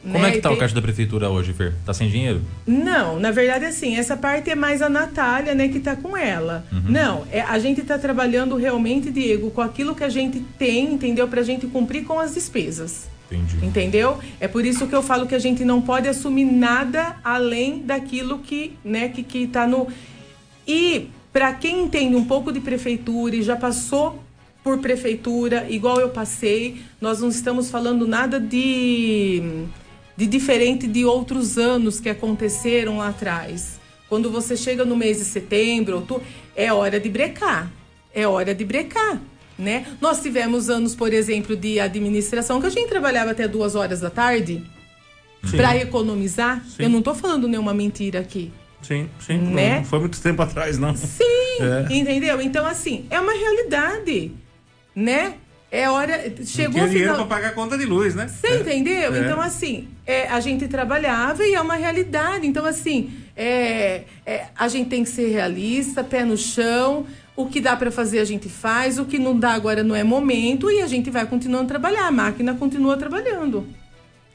Como né? é que E tá o tem- caixa da prefeitura hoje, Fer? Tá sem dinheiro? Não, na verdade, assim, essa parte é mais a Natália, né, que tá com ela. Não, é, a gente tá trabalhando realmente, Diego, com aquilo que a gente tem, entendeu? Pra gente cumprir com as despesas. Entendi. Entendeu? É por isso que eu falo que a gente não pode assumir nada além daquilo que, né, que, que tá no. E para quem entende um pouco de prefeitura e já passou por prefeitura, igual eu passei, nós não estamos falando nada de, de diferente de outros anos que aconteceram lá atrás. Quando você chega no mês de setembro, outubro, é hora de brecar. É hora de brecar. né? Nós tivemos anos, por exemplo, de administração que a gente trabalhava até duas horas da tarde para economizar. Sim. Eu não estou falando nenhuma mentira aqui. Sim, sim. Né? Não foi muito tempo atrás, não. Sim, É. entendeu? Então, assim, é uma realidade, né? É hora. Chegou Tinha o dinheiro final. para pagar a conta de luz, né? Você entendeu? É. Então, assim, é, a gente trabalhava e é uma realidade. Então, assim, é, é, a gente tem que ser realista, pé no chão. O que dá para fazer a gente faz, o que não dá agora não é momento e a gente vai continuando a trabalhar. A máquina continua trabalhando.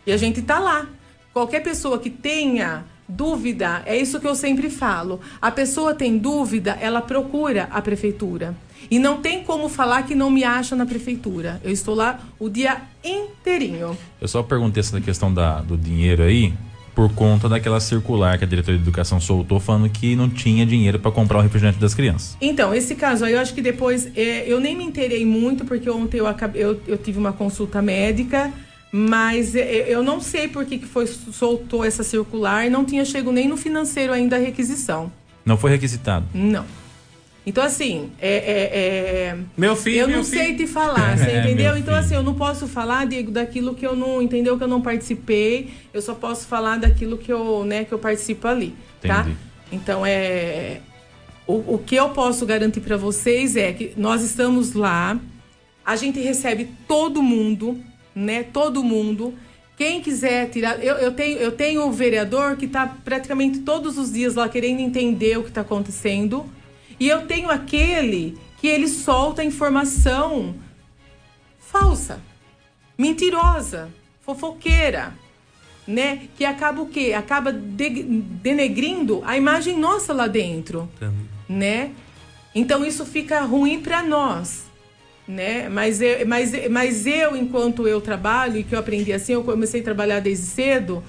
E a gente tá lá. Qualquer pessoa que tenha dúvida, é isso que eu sempre falo. A pessoa tem dúvida, ela procura a prefeitura. E não tem como falar que não me acha na prefeitura. Eu estou lá o dia inteirinho. Eu só perguntei essa questão da, do dinheiro aí por conta daquela circular que a diretoria de educação soltou falando que não tinha dinheiro para comprar o refrigerante das crianças. Então, esse caso aí, eu acho que depois. é, eu nem me inteirei muito, porque ontem eu, acabei, eu, eu tive uma consulta médica, mas é, eu não sei por que, que foi, soltou essa circular e não tinha chego nem no financeiro ainda a requisição. Não foi requisitado. Não. Então, assim, é. é- é- Meu filho, eu meu não filho. sei te falar, [laughs] você É, entendeu? Então, assim, eu não posso falar, Diego, daquilo que eu não. Entendeu? Que eu não participei. Eu só posso falar daquilo que eu, né, que eu participo ali. Tá? Entendi. Então, é. O, o que eu posso garantir para vocês é que nós estamos lá, a gente recebe todo mundo, né? Todo mundo. Quem quiser tirar. Eu, eu tenho, eu tenho um vereador que está praticamente todos os dias lá querendo entender o que está acontecendo. E eu tenho aquele que ele solta informação falsa, mentirosa, fofoqueira, né? Que acaba o quê? Acaba de- denegrindo a imagem nossa lá dentro, né? Então isso fica ruim para nós, né? Mas eu, mas, mas eu, enquanto eu trabalho e que eu aprendi assim, eu comecei a trabalhar desde cedo,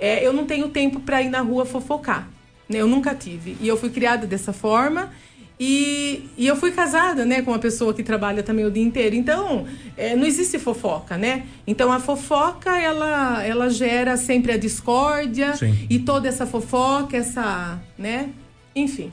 é, eu não tenho tempo para ir na rua fofocar, né? Eu nunca tive. E eu fui criada dessa forma. E, e eu fui casada, né, com uma pessoa que trabalha também o dia inteiro. Então, é, não existe fofoca, né? Então, a fofoca, ela, ela gera sempre a discórdia. Sim. E toda essa fofoca, essa, né? Enfim.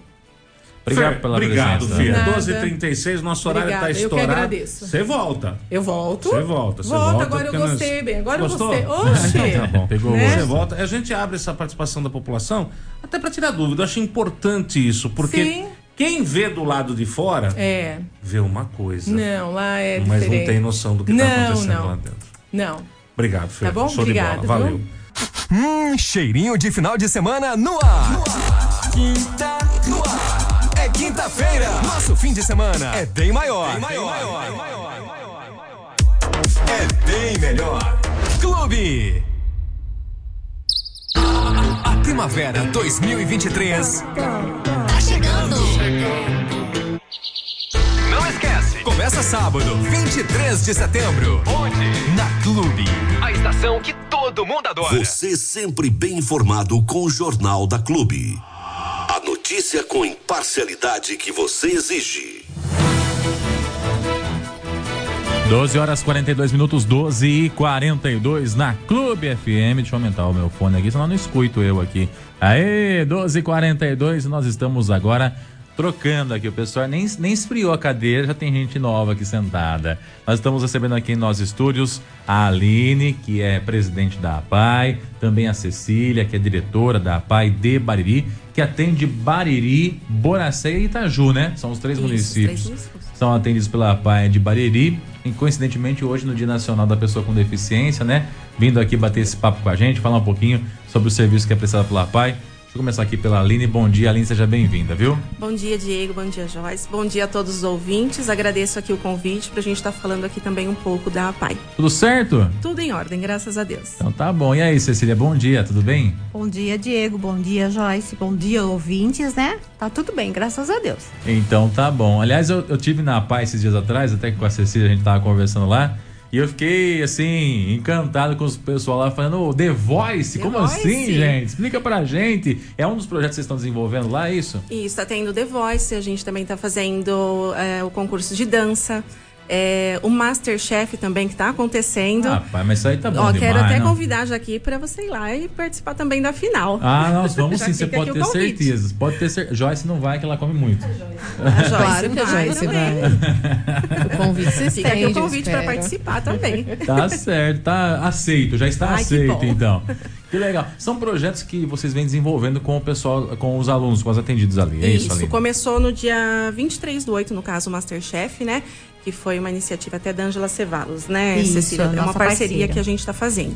Obrigado Fer, pela Obrigado, presença. Filha. Nada. 12h36, nosso horário está Obrigada, eu que estourado. agradeço. Você volta. Eu volto. Você volta, você Volto, volta, agora eu porque nós- gostei bem. Agora Gostou? eu gostei. Oxê! [laughs] Então tá bom, pegou Né? Você volta. A gente abre essa participação da população até para tirar dúvida. Eu acho importante isso, porque Sim. Quem vê do lado de fora É. vê uma coisa. Não, lá é mas diferente. não tem noção do que está acontecendo não. lá dentro. Não. Obrigado, Fer. Tá bom? Show Obrigada, de bola. Valeu. Hum, cheirinho de final de semana no ar. Quinta no ar. É quinta-feira. Nosso fim de semana é bem maior. Bem maior. É bem melhor. Clube. A primavera 2023 Começa sábado, 23 de setembro. Onde? Na Clube. A estação que todo mundo adora. Você sempre bem informado com o Jornal da Clube. A notícia com imparcialidade que você exige. 12 horas 42 minutos, 12 e 42 na Clube FM. Deixa eu aumentar o meu fone aqui, senão eu não escuto eu aqui. Aê, 12 e 42 nós estamos agora trocando aqui. O pessoal nem, nem esfriou a cadeira, já tem gente nova aqui sentada. Nós estamos recebendo aqui em nossos estúdios a Aline, que é presidente da APAI, também a Cecília, que é diretora da APAI de Bariri, que atende Bariri, Boracé e Itaju, né? São os três Isso, os municípios três municípios. são atendidos pela APAE de Bariri. E coincidentemente, hoje, no Dia Nacional da Pessoa com Deficiência, né? Vindo aqui bater esse papo com a gente, falar um pouquinho sobre o serviço que é prestado pela APAE. Deixa eu começar aqui pela Aline. Bom dia, Aline, seja bem-vinda, viu? Bom dia, Diego. Bom dia, Joyce. Bom dia a todos os ouvintes. Agradeço aqui o convite para a gente estar falando aqui também um pouco da APAI. Tudo certo? Tudo em ordem, graças a Deus. Então tá bom. E aí, Cecília, bom dia, tudo bem? Bom dia, Diego. Bom dia, Joyce. Bom dia, ouvintes, né? Tá tudo bem, graças a Deus. Então tá bom. Aliás, eu, eu tive na APAE esses dias atrás, até que com a Cecília a gente tava conversando lá. E eu fiquei, assim, encantado com os pessoal lá falando, ô, The Voice, The como Voice? assim, gente? Explica pra gente. É um dos projetos que vocês estão desenvolvendo lá, é isso? E está tendo The Voice, a gente também está fazendo é, o concurso de dança. É, o Masterchef também que está acontecendo. Ah, pai, mas isso aí tá bom Ó, demais, quero até não? convidar já aqui para você ir lá e participar também da final. Ah, nós [laughs] vamos sim, você pode ter certeza. Pode ter certeza. Joyce não vai, que ela come muito. A Joyce [laughs] Claro que a vai Joyce também. vai. [laughs] O convite se Fica aqui o convite para participar também. Tá certo, tá aceito, já está Ai, aceito então. Que legal. São projetos que vocês vêm desenvolvendo com o pessoal, com os alunos, com os atendidos ali. É isso, Isso, Aline? começou no dia 23 do 8, no caso, o Masterchef, né? Que foi uma iniciativa até da Angela Cevalos, né, Isso, Cecília? É uma parceria parceira. que a gente está fazendo.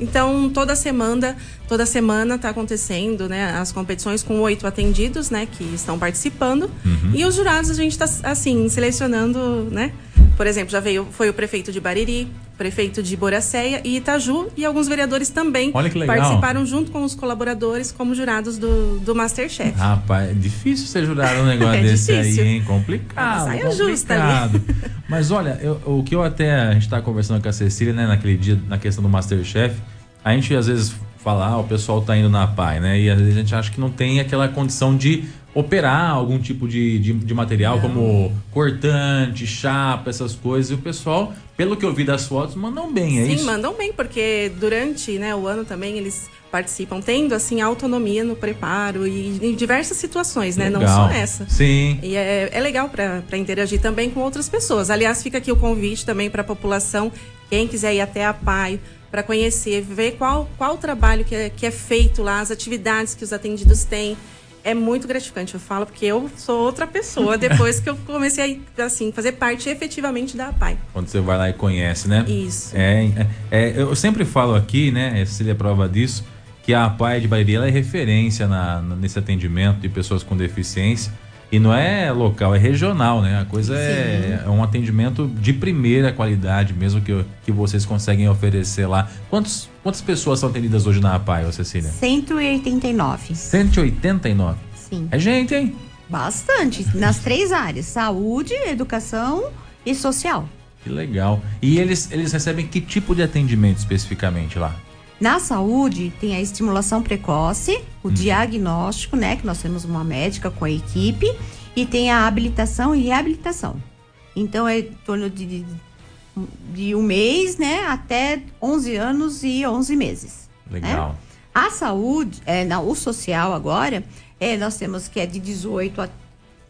Então, toda semana, toda semana está acontecendo, né, as competições com oito atendidos, né, que estão participando. Uhum. E os jurados a gente está assim, selecionando, né? Por exemplo, já veio foi o prefeito de Bariri, prefeito de Boracéia e Itaju e alguns vereadores também participaram junto com os colaboradores como jurados do, do Masterchef. Rapaz, é difícil ser jurado um negócio [laughs] É desse difícil. aí, hein? Complicado. Saia complicado. justa ali. Mas olha, eu- o que eu até. A gente tá conversando com a Cecília, né, naquele dia, na questão do Masterchef. A gente às vezes fala, ah, o pessoal tá indo na PAI, né? E às vezes a gente acha que não tem aquela condição de operar algum tipo de, de, de material, como cortante, chapa, essas coisas. E o pessoal, pelo que eu vi das fotos, mandam bem, é Sim, isso? mandam bem, porque durante né, o ano também eles participam, tendo assim autonomia no preparo e em diversas situações, né? Não Legal. só essa. Sim. E é, é legal para interagir também com outras pessoas. Aliás, fica aqui o convite também para a população, quem quiser ir até a PAI, para conhecer, ver qual, qual o trabalho que é, que é feito lá, as atividades que os atendidos têm. É muito gratificante, eu falo, porque eu sou outra pessoa [laughs] depois que eu comecei a assim, fazer parte efetivamente da PAI. Quando você vai lá e conhece, né? Isso. É, é, é, eu sempre falo aqui, né? Cecília é prova disso, que a PAI de Bariri é referência na- nesse atendimento de pessoas com deficiência. E não é local, é regional, né? A coisa é, é um atendimento de primeira qualidade, mesmo que, que vocês conseguem oferecer lá. Quantos, quantas pessoas são atendidas hoje na APAI, Cecília? 189. 189. Sim. É gente, hein? Bastante. Nas três áreas: saúde, educação e social. Que legal. E eles, eles recebem que tipo de atendimento especificamente lá? Na saúde, tem a estimulação precoce, o diagnóstico, né? Que nós temos uma médica com a equipe, e tem a habilitação e reabilitação. Então, é em torno de, de um mês, né? Até 11 anos e 11 meses. Legal. A saúde, é, na, o social agora, é, nós temos que é de 18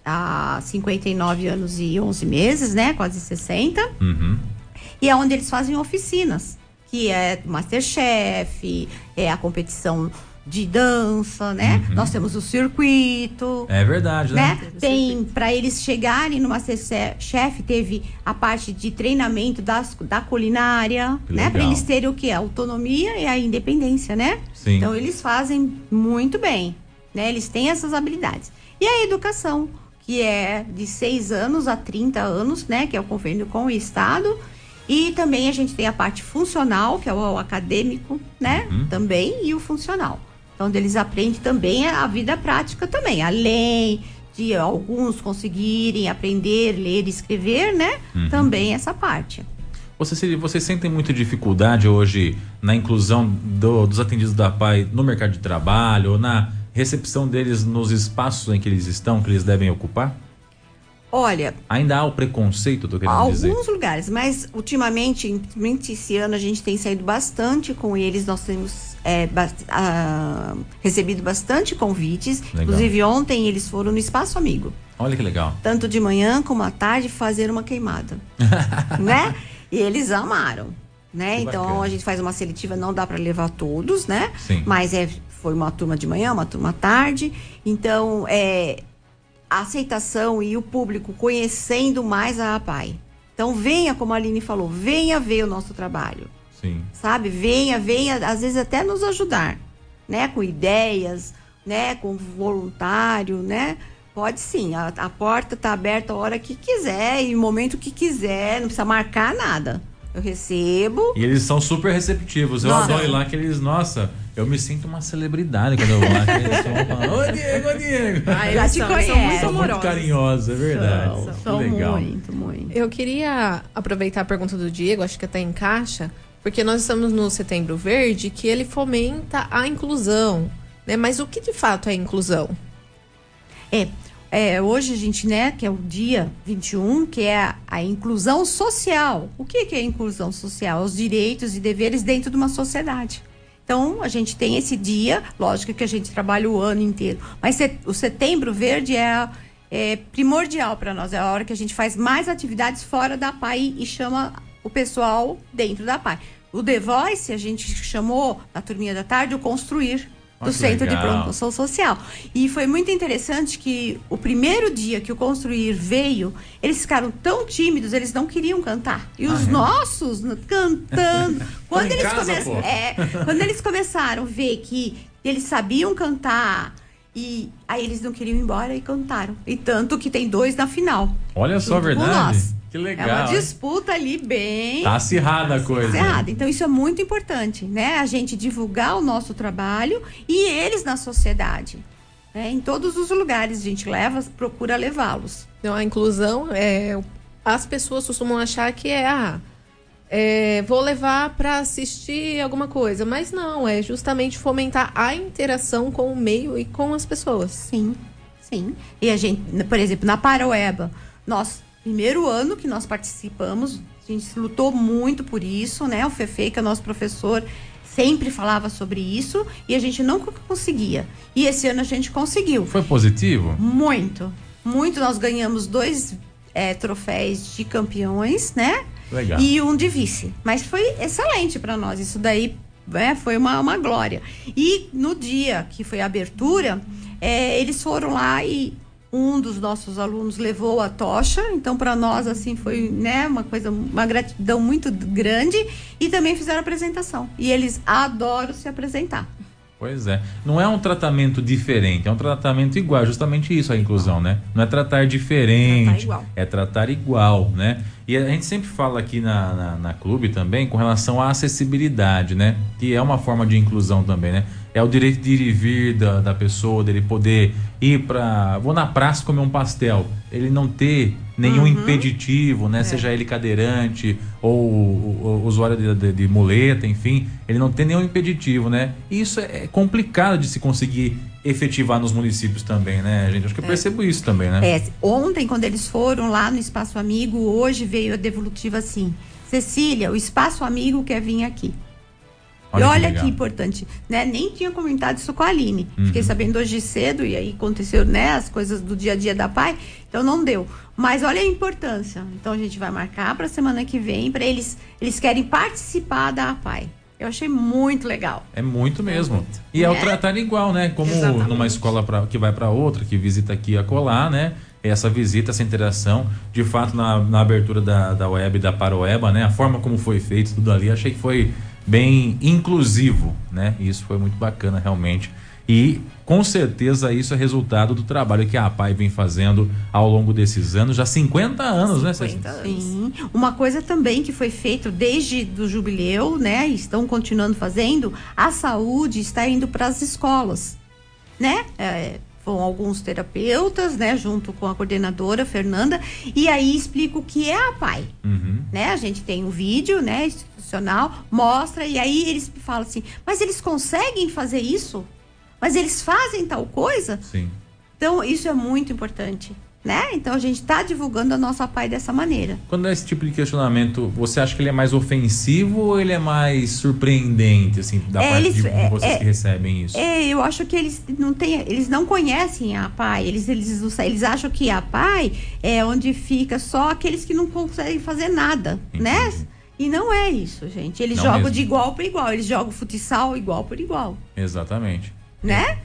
a, a 59 anos e 11 meses, né? Quase 60. Uhum. E é onde eles fazem oficinas, que é Masterchef, é a competição de dança, né? Nós temos o circuito. É verdade, né? Né? Tem para eles chegarem no Masterchef teve a parte de treinamento das, da culinária, Que né? Para eles terem o que a autonomia e a independência, né? Sim. Então eles fazem muito bem, né? Eles têm essas habilidades. E a educação, que é de 6 anos a 30 anos, né? Que é o convênio com o Estado. E também a gente tem a parte funcional, que é o acadêmico, né? Uhum. Também, e o funcional. Então, onde eles aprendem também a vida prática também, além de alguns conseguirem aprender, ler e escrever, né? Uhum. Também essa parte. Você, vocês sentem muita dificuldade hoje na inclusão do- dos atendidos da PAI no mercado de trabalho ou na recepção deles nos espaços em que eles estão, que eles devem ocupar? Olha, Ainda há o preconceito, tô querendo dizer. Alguns lugares, mas ultimamente, principalmente esse ano, a gente tem saído bastante com eles. Nós temos é, bast- ah, recebido bastante convites. Legal. Inclusive, ontem eles foram no Espaço Amigo, Olha que legal. tanto de manhã como à tarde, fazer uma queimada. [laughs] né? E eles amaram. Né? Que Então bacana. a gente faz uma seletiva, não dá para levar todos, né? Sim. Mas é, foi uma turma de manhã, uma turma à tarde. Então, é, a aceitação e o público conhecendo mais a APAI. Então, venha, como a Aline falou, venha ver o nosso trabalho, Sim. sabe? Venha, venha, às vezes até nos ajudar, né? Com ideias, né? Com voluntário, né? Pode sim, a, a porta está aberta a hora que quiser e o momento que quiser, não precisa marcar nada. Eu recebo. E eles são super receptivos. Eu Nossa. adoro ir lá que eles, nossa, eu me sinto uma celebridade quando eu vou lá. que eles [laughs] vão falando, ô Diego, ô Diego. Ah, Já eles te são, muito São muito carinhosos, é verdade. São, são legal. muito, muito. Eu queria aproveitar a pergunta do Diego, acho que até encaixa, porque nós estamos no Setembro Verde, que ele fomenta a inclusão. Né? Mas o que de fato é inclusão? É, é, hoje a gente, né, que é o dia 21, que é a, a inclusão social. O que, que é inclusão social? Os direitos e deveres dentro de uma sociedade. Então, a gente tem esse dia, lógico que a gente trabalha o ano inteiro, mas o setembro verde é, é primordial para nós, é a hora que a gente faz mais atividades fora da PAI e chama o pessoal dentro da PAI. O The Voice, a gente chamou, na turminha da tarde, o Construir, do Centro legal. de Promoção Social. E foi muito interessante que o primeiro dia que o Construir veio, eles ficaram tão tímidos, eles não queriam cantar. E os ah, é? nossos cantando. [laughs] quando, eles casa, é, quando eles começaram a ver que eles sabiam cantar. E aí eles não queriam ir embora e cantaram. E tanto que tem dois na final. Olha só a verdade. Que legal. É uma disputa ali bem. Tá acirrada a coisa. Acirrada. Então, isso é muito importante, né? A gente divulgar o nosso trabalho e eles na sociedade. Né? Em todos os lugares a gente leva, procura levá-los. Então, a inclusão, é, as pessoas costumam achar que é, ah, é, vou levar para assistir alguma coisa, mas não, é justamente fomentar a interação com o meio e com as pessoas. Sim, sim. E a gente, por exemplo, na Paroeba, nós primeiro ano que nós participamos, a gente lutou muito por isso, né? O Fefe, que é nosso professor, sempre falava sobre isso e a gente nunca conseguia. E esse ano a gente conseguiu. Foi positivo? Muito, muito. Nós ganhamos dois é, troféus de campeões, né? Legal. E um de vice. Mas foi excelente para nós. Isso daí é, foi uma, uma glória. E no dia que foi a abertura, é, eles foram lá e um dos nossos alunos levou a tocha, então para nós assim foi, né, uma coisa, uma gratidão muito grande e também fizeram a apresentação. E eles adoram se apresentar. Pois é. Não é um tratamento diferente, é um tratamento igual. Justamente isso a inclusão, né? Não é tratar diferente, tratar é tratar igual, né? E a gente sempre fala aqui na, na, na, clube também com relação à acessibilidade, né? Que é uma forma de inclusão também, né? É o direito de ir e vir da, da pessoa, dele poder ir para. Vou na praça comer um pastel. Ele não ter nenhum uhum. impeditivo, né? É. Seja ele cadeirante ou, ou, usuário de, de, de, muleta, enfim. Ele não tem nenhum impeditivo, né? E isso é complicado de se conseguir efetivar nos municípios também, né, gente? Acho que eu é. percebo isso também, né? É, ontem, quando eles foram lá no Espaço Amigo, hoje veio a devolutiva assim. Cecília, o Espaço Amigo quer vir aqui. Olha e olha que, que, importante, né? Nem tinha comentado isso com a Aline. Uhum. Fiquei sabendo hoje cedo e aí aconteceu, né, as coisas do dia a dia da pai, então não deu. Mas olha a importância. Então a gente vai marcar para semana que vem para eles, eles querem participar da pai. Eu achei muito legal. É muito mesmo. É muito. E é, o né? tratar igual, né? Como Exatamente. numa escola pra, que vai para outra, que visita aqui a colar, né? Essa visita, essa interação, de fato, na, na abertura da, da web da Paroeba, né? A forma como foi feito, tudo ali, achei que foi bem inclusivo, né? E isso foi muito bacana realmente. E com certeza isso é resultado do trabalho que a APAI vem fazendo ao longo desses anos, já 50 anos, 50 né, 50 anos. Sim. Uma coisa também que foi feito desde do jubileu, né? Estão continuando fazendo, a saúde está indo para as escolas, né? É, com alguns terapeutas, né, junto com a coordenadora Fernanda, e aí explica o que é a PAI, uhum. né? A gente tem um vídeo, né, institucional, mostra e aí eles falam assim: "Mas eles conseguem fazer isso? Mas eles fazem tal coisa?" Sim. Então, isso é muito importante né? Então a gente está divulgando a nossa PAI dessa maneira. Quando é esse tipo de questionamento, você acha que ele é mais ofensivo ou ele é mais surpreendente, assim, da é, parte eles, de é, vocês é, que recebem isso? É, eu acho que eles não têm, eles não conhecem a PAI, eles, eles, eles acham que a PAI é onde fica só aqueles que não conseguem fazer nada, Entendi. né? E não é isso, gente. Eles não jogam mesmo. de igual para igual, eles jogam futsal igual por igual. Exatamente. Né?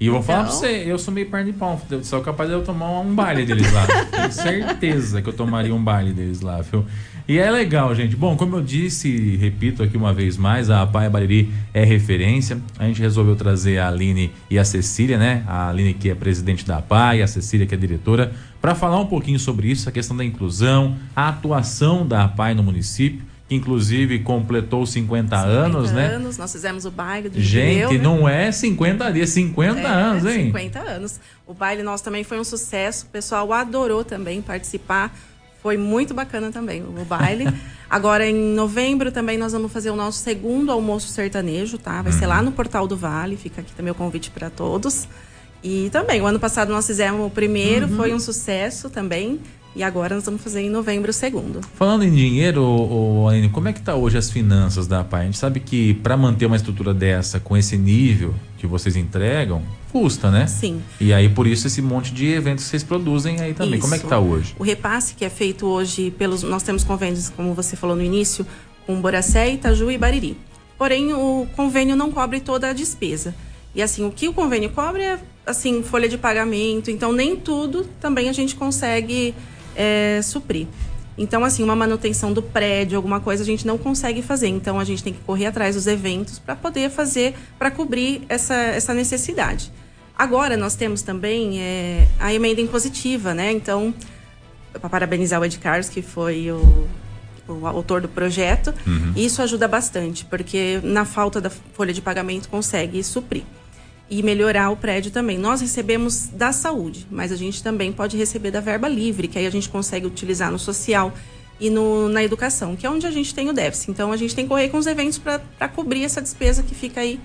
E eu vou falar pra então- você, eu sou meio perna de pau. Sou capaz de eu tomar um baile deles lá. [laughs] Tenho certeza que eu tomaria um baile deles lá, viu? E é legal, gente. Bom, como eu disse, repito aqui uma vez mais, a Paia Bariri é referência. A gente resolveu trazer a Aline e a Cecília, né? A Aline que é presidente da PAI, a Cecília que é diretora, para falar um pouquinho sobre isso, a questão da inclusão, a atuação da PAI no município que inclusive completou 50, 50 anos, né? anos, nós fizemos o baile do Gente, jubileu, né? não é 50 dias, 50 é, anos, hein? 50 anos. O baile nosso também foi um sucesso, o pessoal adorou também participar. Foi muito bacana também o baile. [laughs] Agora, em novembro, também nós vamos fazer o nosso segundo almoço sertanejo, tá? Vai uhum. ser lá no Portal do Vale, fica aqui também o convite para todos. E também, o ano passado nós fizemos o primeiro, Uhum. foi um sucesso também. E agora nós vamos fazer em novembro o segundo. Falando em dinheiro, ô, ô, Aline, como é que tá hoje as finanças da APAI? A gente sabe que para manter uma estrutura dessa, com esse nível que vocês entregam, custa, né? Sim. E aí, por isso, esse monte de eventos que vocês produzem aí também. Como é que Isso. tá hoje? O repasse que é feito hoje pelos. Nós temos convênios, como você falou no início, com Boracé, Itaju e Bariri. Porém, o convênio não cobre toda a despesa. E assim, o que o convênio cobre é assim, folha de pagamento, então nem tudo também a gente consegue é, suprir. Então, assim, uma manutenção do prédio, alguma coisa, a gente não consegue fazer. Então, a gente tem que correr atrás dos eventos para poder fazer, para cobrir essa, essa necessidade. Agora, nós temos também é, a emenda impositiva, né? Então, para parabenizar o Ed Carlos, que foi o, o autor do projeto. Isso ajuda bastante, porque na falta da folha de pagamento consegue suprir. E melhorar o prédio também. Nós recebemos da saúde, mas a gente também pode receber da verba livre, que aí a gente consegue utilizar no social e no, na educação, que é onde a gente tem o déficit. Então a gente tem que correr com os eventos para cobrir essa despesa que fica aí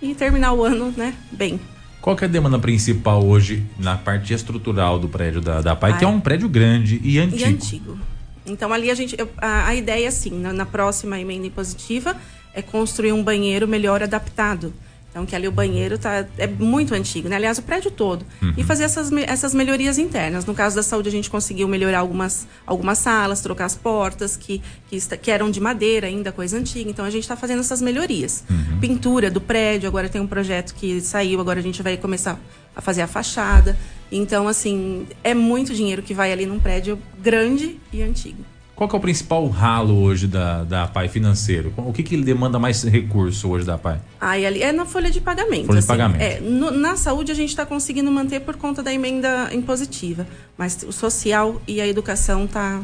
e terminar o ano né, bem. Qual que é a demanda principal hoje na parte estrutural do prédio da, da APAI, que é Ai. um prédio grande e antigo? E antigo. Então ali a gente. a, a ideia é assim, na, na próxima emenda impositiva, é construir um banheiro melhor adaptado. Então, que ali o banheiro tá, é muito antigo, né? Aliás, o prédio todo. E fazer essas, essas melhorias internas. No caso da saúde, a gente conseguiu melhorar algumas, algumas salas, trocar as portas, que, que, está- que eram de madeira ainda, coisa antiga. Então, a gente está fazendo essas melhorias. Pintura do prédio, agora tem um projeto que saiu, agora a gente vai começar a fazer a fachada. Então, assim, é muito dinheiro que vai ali num prédio grande e antigo. Qual que é o principal ralo hoje da, da APAI financeiro? O que, que demanda mais recurso hoje da APAI? Aí ali é na folha de pagamento. Folha de assim. pagamento. É, no- na saúde a gente está conseguindo manter por conta da emenda impositiva, mas o social e a educação tá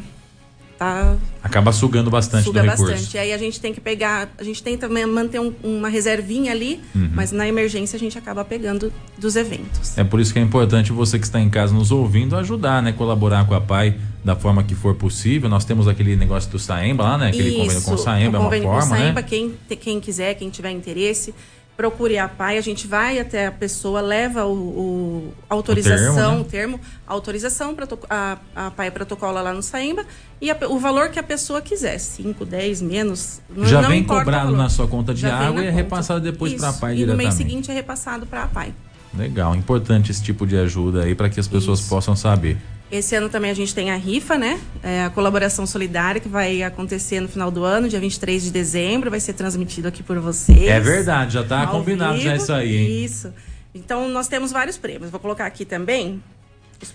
tá Acaba sugando bastante suga do recurso. bastante. Aí a gente tem que pegar, a gente tenta ma- manter um- uma reservinha ali, Uhum. mas na emergência a gente acaba pegando dos eventos. É por isso que é importante você que está em casa nos ouvindo ajudar, né? Colaborar com a PAI da forma que for possível. Nós temos aquele negócio do Saemba lá, né? Aquele convênio com o Saemba, é uma forma, com o Saemba, né? quem, quem quiser, quem tiver interesse, procure a PAI, a gente vai até a pessoa, leva o, o- autorização, né? o termo, a autorização, protoco- a, a PAI protocola lá no Saemba e a o valor que a pessoa quiser, 5, 10, menos, não, Já não vem cobrado na sua conta de Já água e é conta. repassado depois para a PAI E no mês diretamente. seguinte é repassado para a PAI. Legal, importante esse tipo de ajuda aí para que as pessoas Isso. possam saber. Esse ano também a gente tem a rifa, né? É a colaboração solidária que vai acontecer no final do ano, dia 23 de dezembro, vai ser transmitido aqui por vocês. É verdade, já tá combinado já vivo. isso aí, hein? Isso. Então nós temos vários prêmios. Vou colocar aqui também.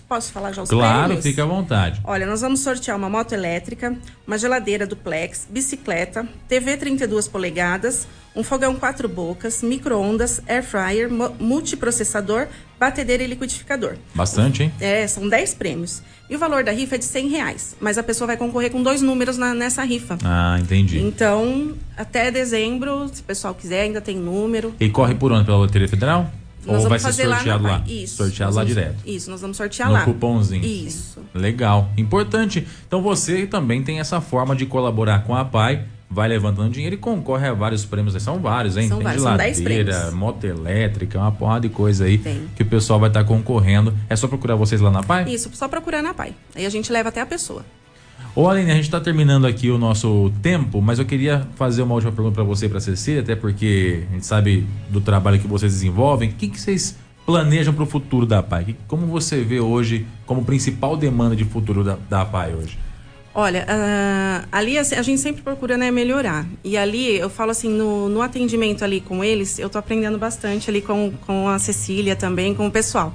Posso falar já os Claro, prêmios? fica à vontade. Olha, nós vamos sortear uma moto elétrica, uma geladeira duplex, bicicleta, TV 32 polegadas, um fogão quatro bocas, micro-ondas, air fryer, multiprocessador, batedeira e liquidificador. Bastante, hein? É, são 10 prêmios. E o valor da rifa é de 100 reais. Mas a pessoa vai concorrer com dois números na- nessa rifa. Ah, entendi. Então, até dezembro, se o pessoal quiser, ainda tem número. E corre por onde? Pela Loteria Federal? Nós Ou vai ser lá sorteado lá? PAI. Isso. Sorteado lá vamos- direto. Isso, nós vamos sortear No lá. cupomzinho. Isso. Legal, importante. Então você também tem essa forma de colaborar com a PAI, vai levantando dinheiro e concorre a vários prêmios. São vários, hein? São tem vários, são 10 geladeira, moto elétrica, uma porrada de coisa aí Tem. que o pessoal vai estar concorrendo. É só procurar vocês lá na PAI? Isso, só procurar na PAI. Aí a gente leva até a pessoa. Ô Aline, a gente está terminando aqui o nosso tempo, mas eu queria fazer uma última pergunta para você e para Cecília, até porque a gente sabe do trabalho que vocês desenvolvem. O que, que vocês planejam para o futuro da PAI? Como você vê hoje como principal demanda de futuro da, da PAI hoje? Olha, ah, ali assim, a gente sempre procura né, melhorar. E ali, eu falo assim, no, no atendimento ali com eles, eu tô aprendendo bastante ali com, com a Cecília também, com o pessoal.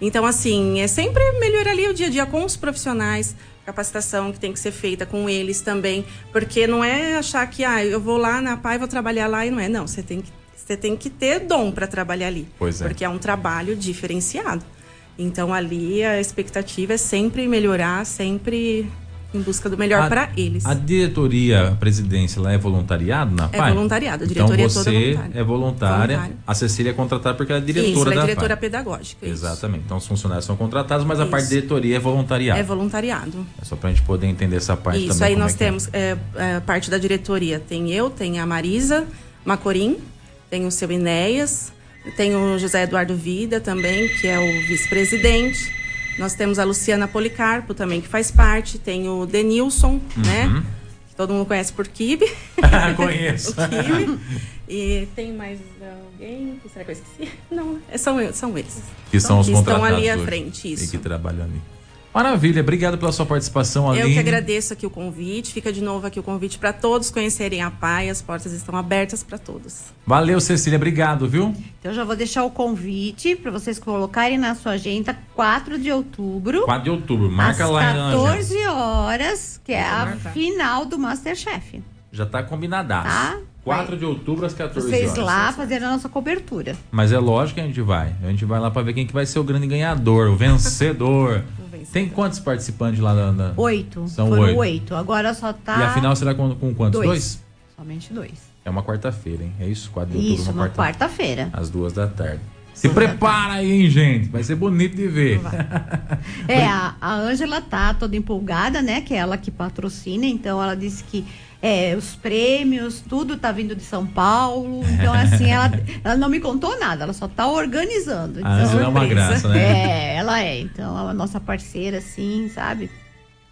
Então, assim, é sempre melhorar ali o dia a dia com os profissionais, capacitação que tem que ser feita com eles também, porque não é achar que, ah, eu vou lá na PAI, vou trabalhar lá e não é. Não, você tem que, você tem que ter dom para trabalhar ali. Pois é. Porque é um trabalho diferenciado. Então, ali, a expectativa é sempre melhorar, sempre em busca do melhor A- para eles. A diretoria, a presidência, ela é voluntariado na É PAI? voluntariado, a então diretoria é você toda voluntária. é voluntária, a Cecília é contratada porque ela é diretora isso, ela da é diretora PAI. pedagógica. isso. Exatamente. Então os funcionários são contratados, mas a Isso. parte de diretoria é voluntariado. É voluntariado. É só pra gente poder entender essa parte Isso, também. aí como nós é é. temos é, é, parte da diretoria. Tem eu, tem a Marisa Macorim, tem o seu Enéas, Tem o José Eduardo Vida também, que é o vice-presidente. Nós temos a Luciana Policarpo também, que faz parte. Tem o Denilson, né? Que todo mundo conhece por Kibe. [laughs] Conheço. [laughs] Kibe. E tem mais alguém? Será que eu esqueci? Não, é- são, são eles. Que são os que estão contratados ali à frente, E isso. que trabalham ali. Maravilha, obrigado pela sua participação, Eu Aline. que agradeço aqui o convite. Fica de novo aqui o convite para todos conhecerem a PAI. As portas estão abertas para todos. Valeu, Cecília, obrigado, viu? Então já vou deixar o convite para vocês colocarem na sua agenda 4 de outubro. 4 de outubro, marca às lá na agenda. 14 horas, que é a final do Masterchef. Já tá combinadaço. Tá. 4 de outubro às 14 Vocês horas. lá fazendo a nossa cobertura. Mas é lógico que a gente vai. A gente vai lá pra ver quem que vai ser o grande ganhador, o vencedor. [laughs] Tem quantos participantes lá na. na- Oito. São oito. oito. Agora só tá. E a final será com, com quantos? Dois. Dois? Somente dois. É uma quarta-feira, hein? É isso? 4 de outubro, Isso, uma quarta quarta-feira. Às duas da tarde. Se prepara aí, hein, gente? Vai ser bonito de ver. [laughs] É, a a Ângela tá toda empolgada, né? Que é ela que patrocina, então ela disse que é, os prêmios, tudo tá vindo de São Paulo. Então, [laughs] assim, ela, ela não me contou nada, ela só tá organizando. Então, Ângela é uma surpresa. graça, né? É, ela é. Então, ela é nossa parceira, assim, sabe?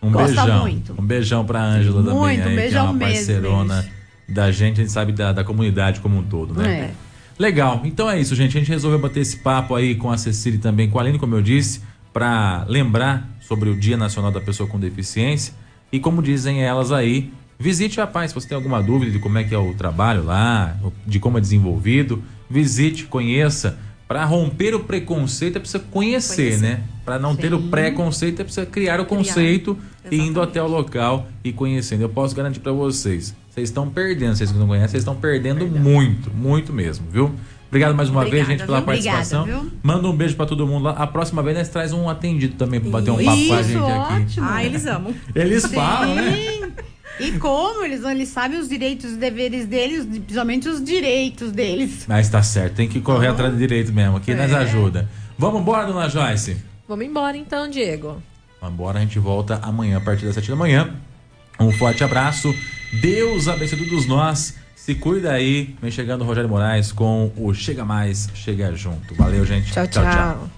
Um Gosta beijão. muito. Um beijão pra Ângela também, Muito, aí, um que é beijão uma mesmo, parceirona da gente, a gente sabe da, da comunidade como um todo, né? É. Legal. Então é isso, gente. A gente resolveu bater esse papo aí com a Cecília e também com a Aline, como eu disse, para lembrar sobre o Dia Nacional da Pessoa com Deficiência. E como dizem elas aí, visite a Paz. Se você tem alguma dúvida de como é que é o trabalho lá, de como é desenvolvido, visite, conheça. Para romper o preconceito é preciso conhecer, Conhecer. né? Para não ter o Sim. preconceito é preciso criar o Criar. conceito e indo Exatamente. até o local e conhecendo. Eu posso garantir para vocês, vocês estão perdendo, vocês que não conhecem, vocês estão perdendo muito, muito mesmo, viu? Obrigado mais uma Obrigada, vez, gente, pela viu? Obrigada, participação. viu? Manda um beijo para todo mundo lá. A próxima vez nós traz um atendido também para bater um papo com a Isso, gente aqui. ótimo. Ah, eles amam. Eles falam, né? Sim. E como eles, eles sabem os direitos e deveres deles, principalmente os direitos deles. Mas tá certo, tem que correr atrás do direito mesmo. Aqui nós É. ajuda. Vamos embora, dona Joyce? Vamos embora então, Diego. Vamos embora, a gente volta amanhã a partir das 7 da manhã. Um forte abraço. Deus abençoe todos nós. Se cuida aí. Vem chegando o Rogério Moraes com o Chega Mais, Chega Junto. Valeu, gente. Tchau, tchau.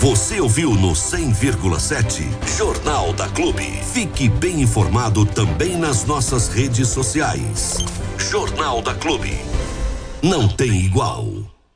Você ouviu no 100,7 Jornal da Clube. Fique bem informado também nas nossas redes sociais. Jornal da Clube. Não tem igual.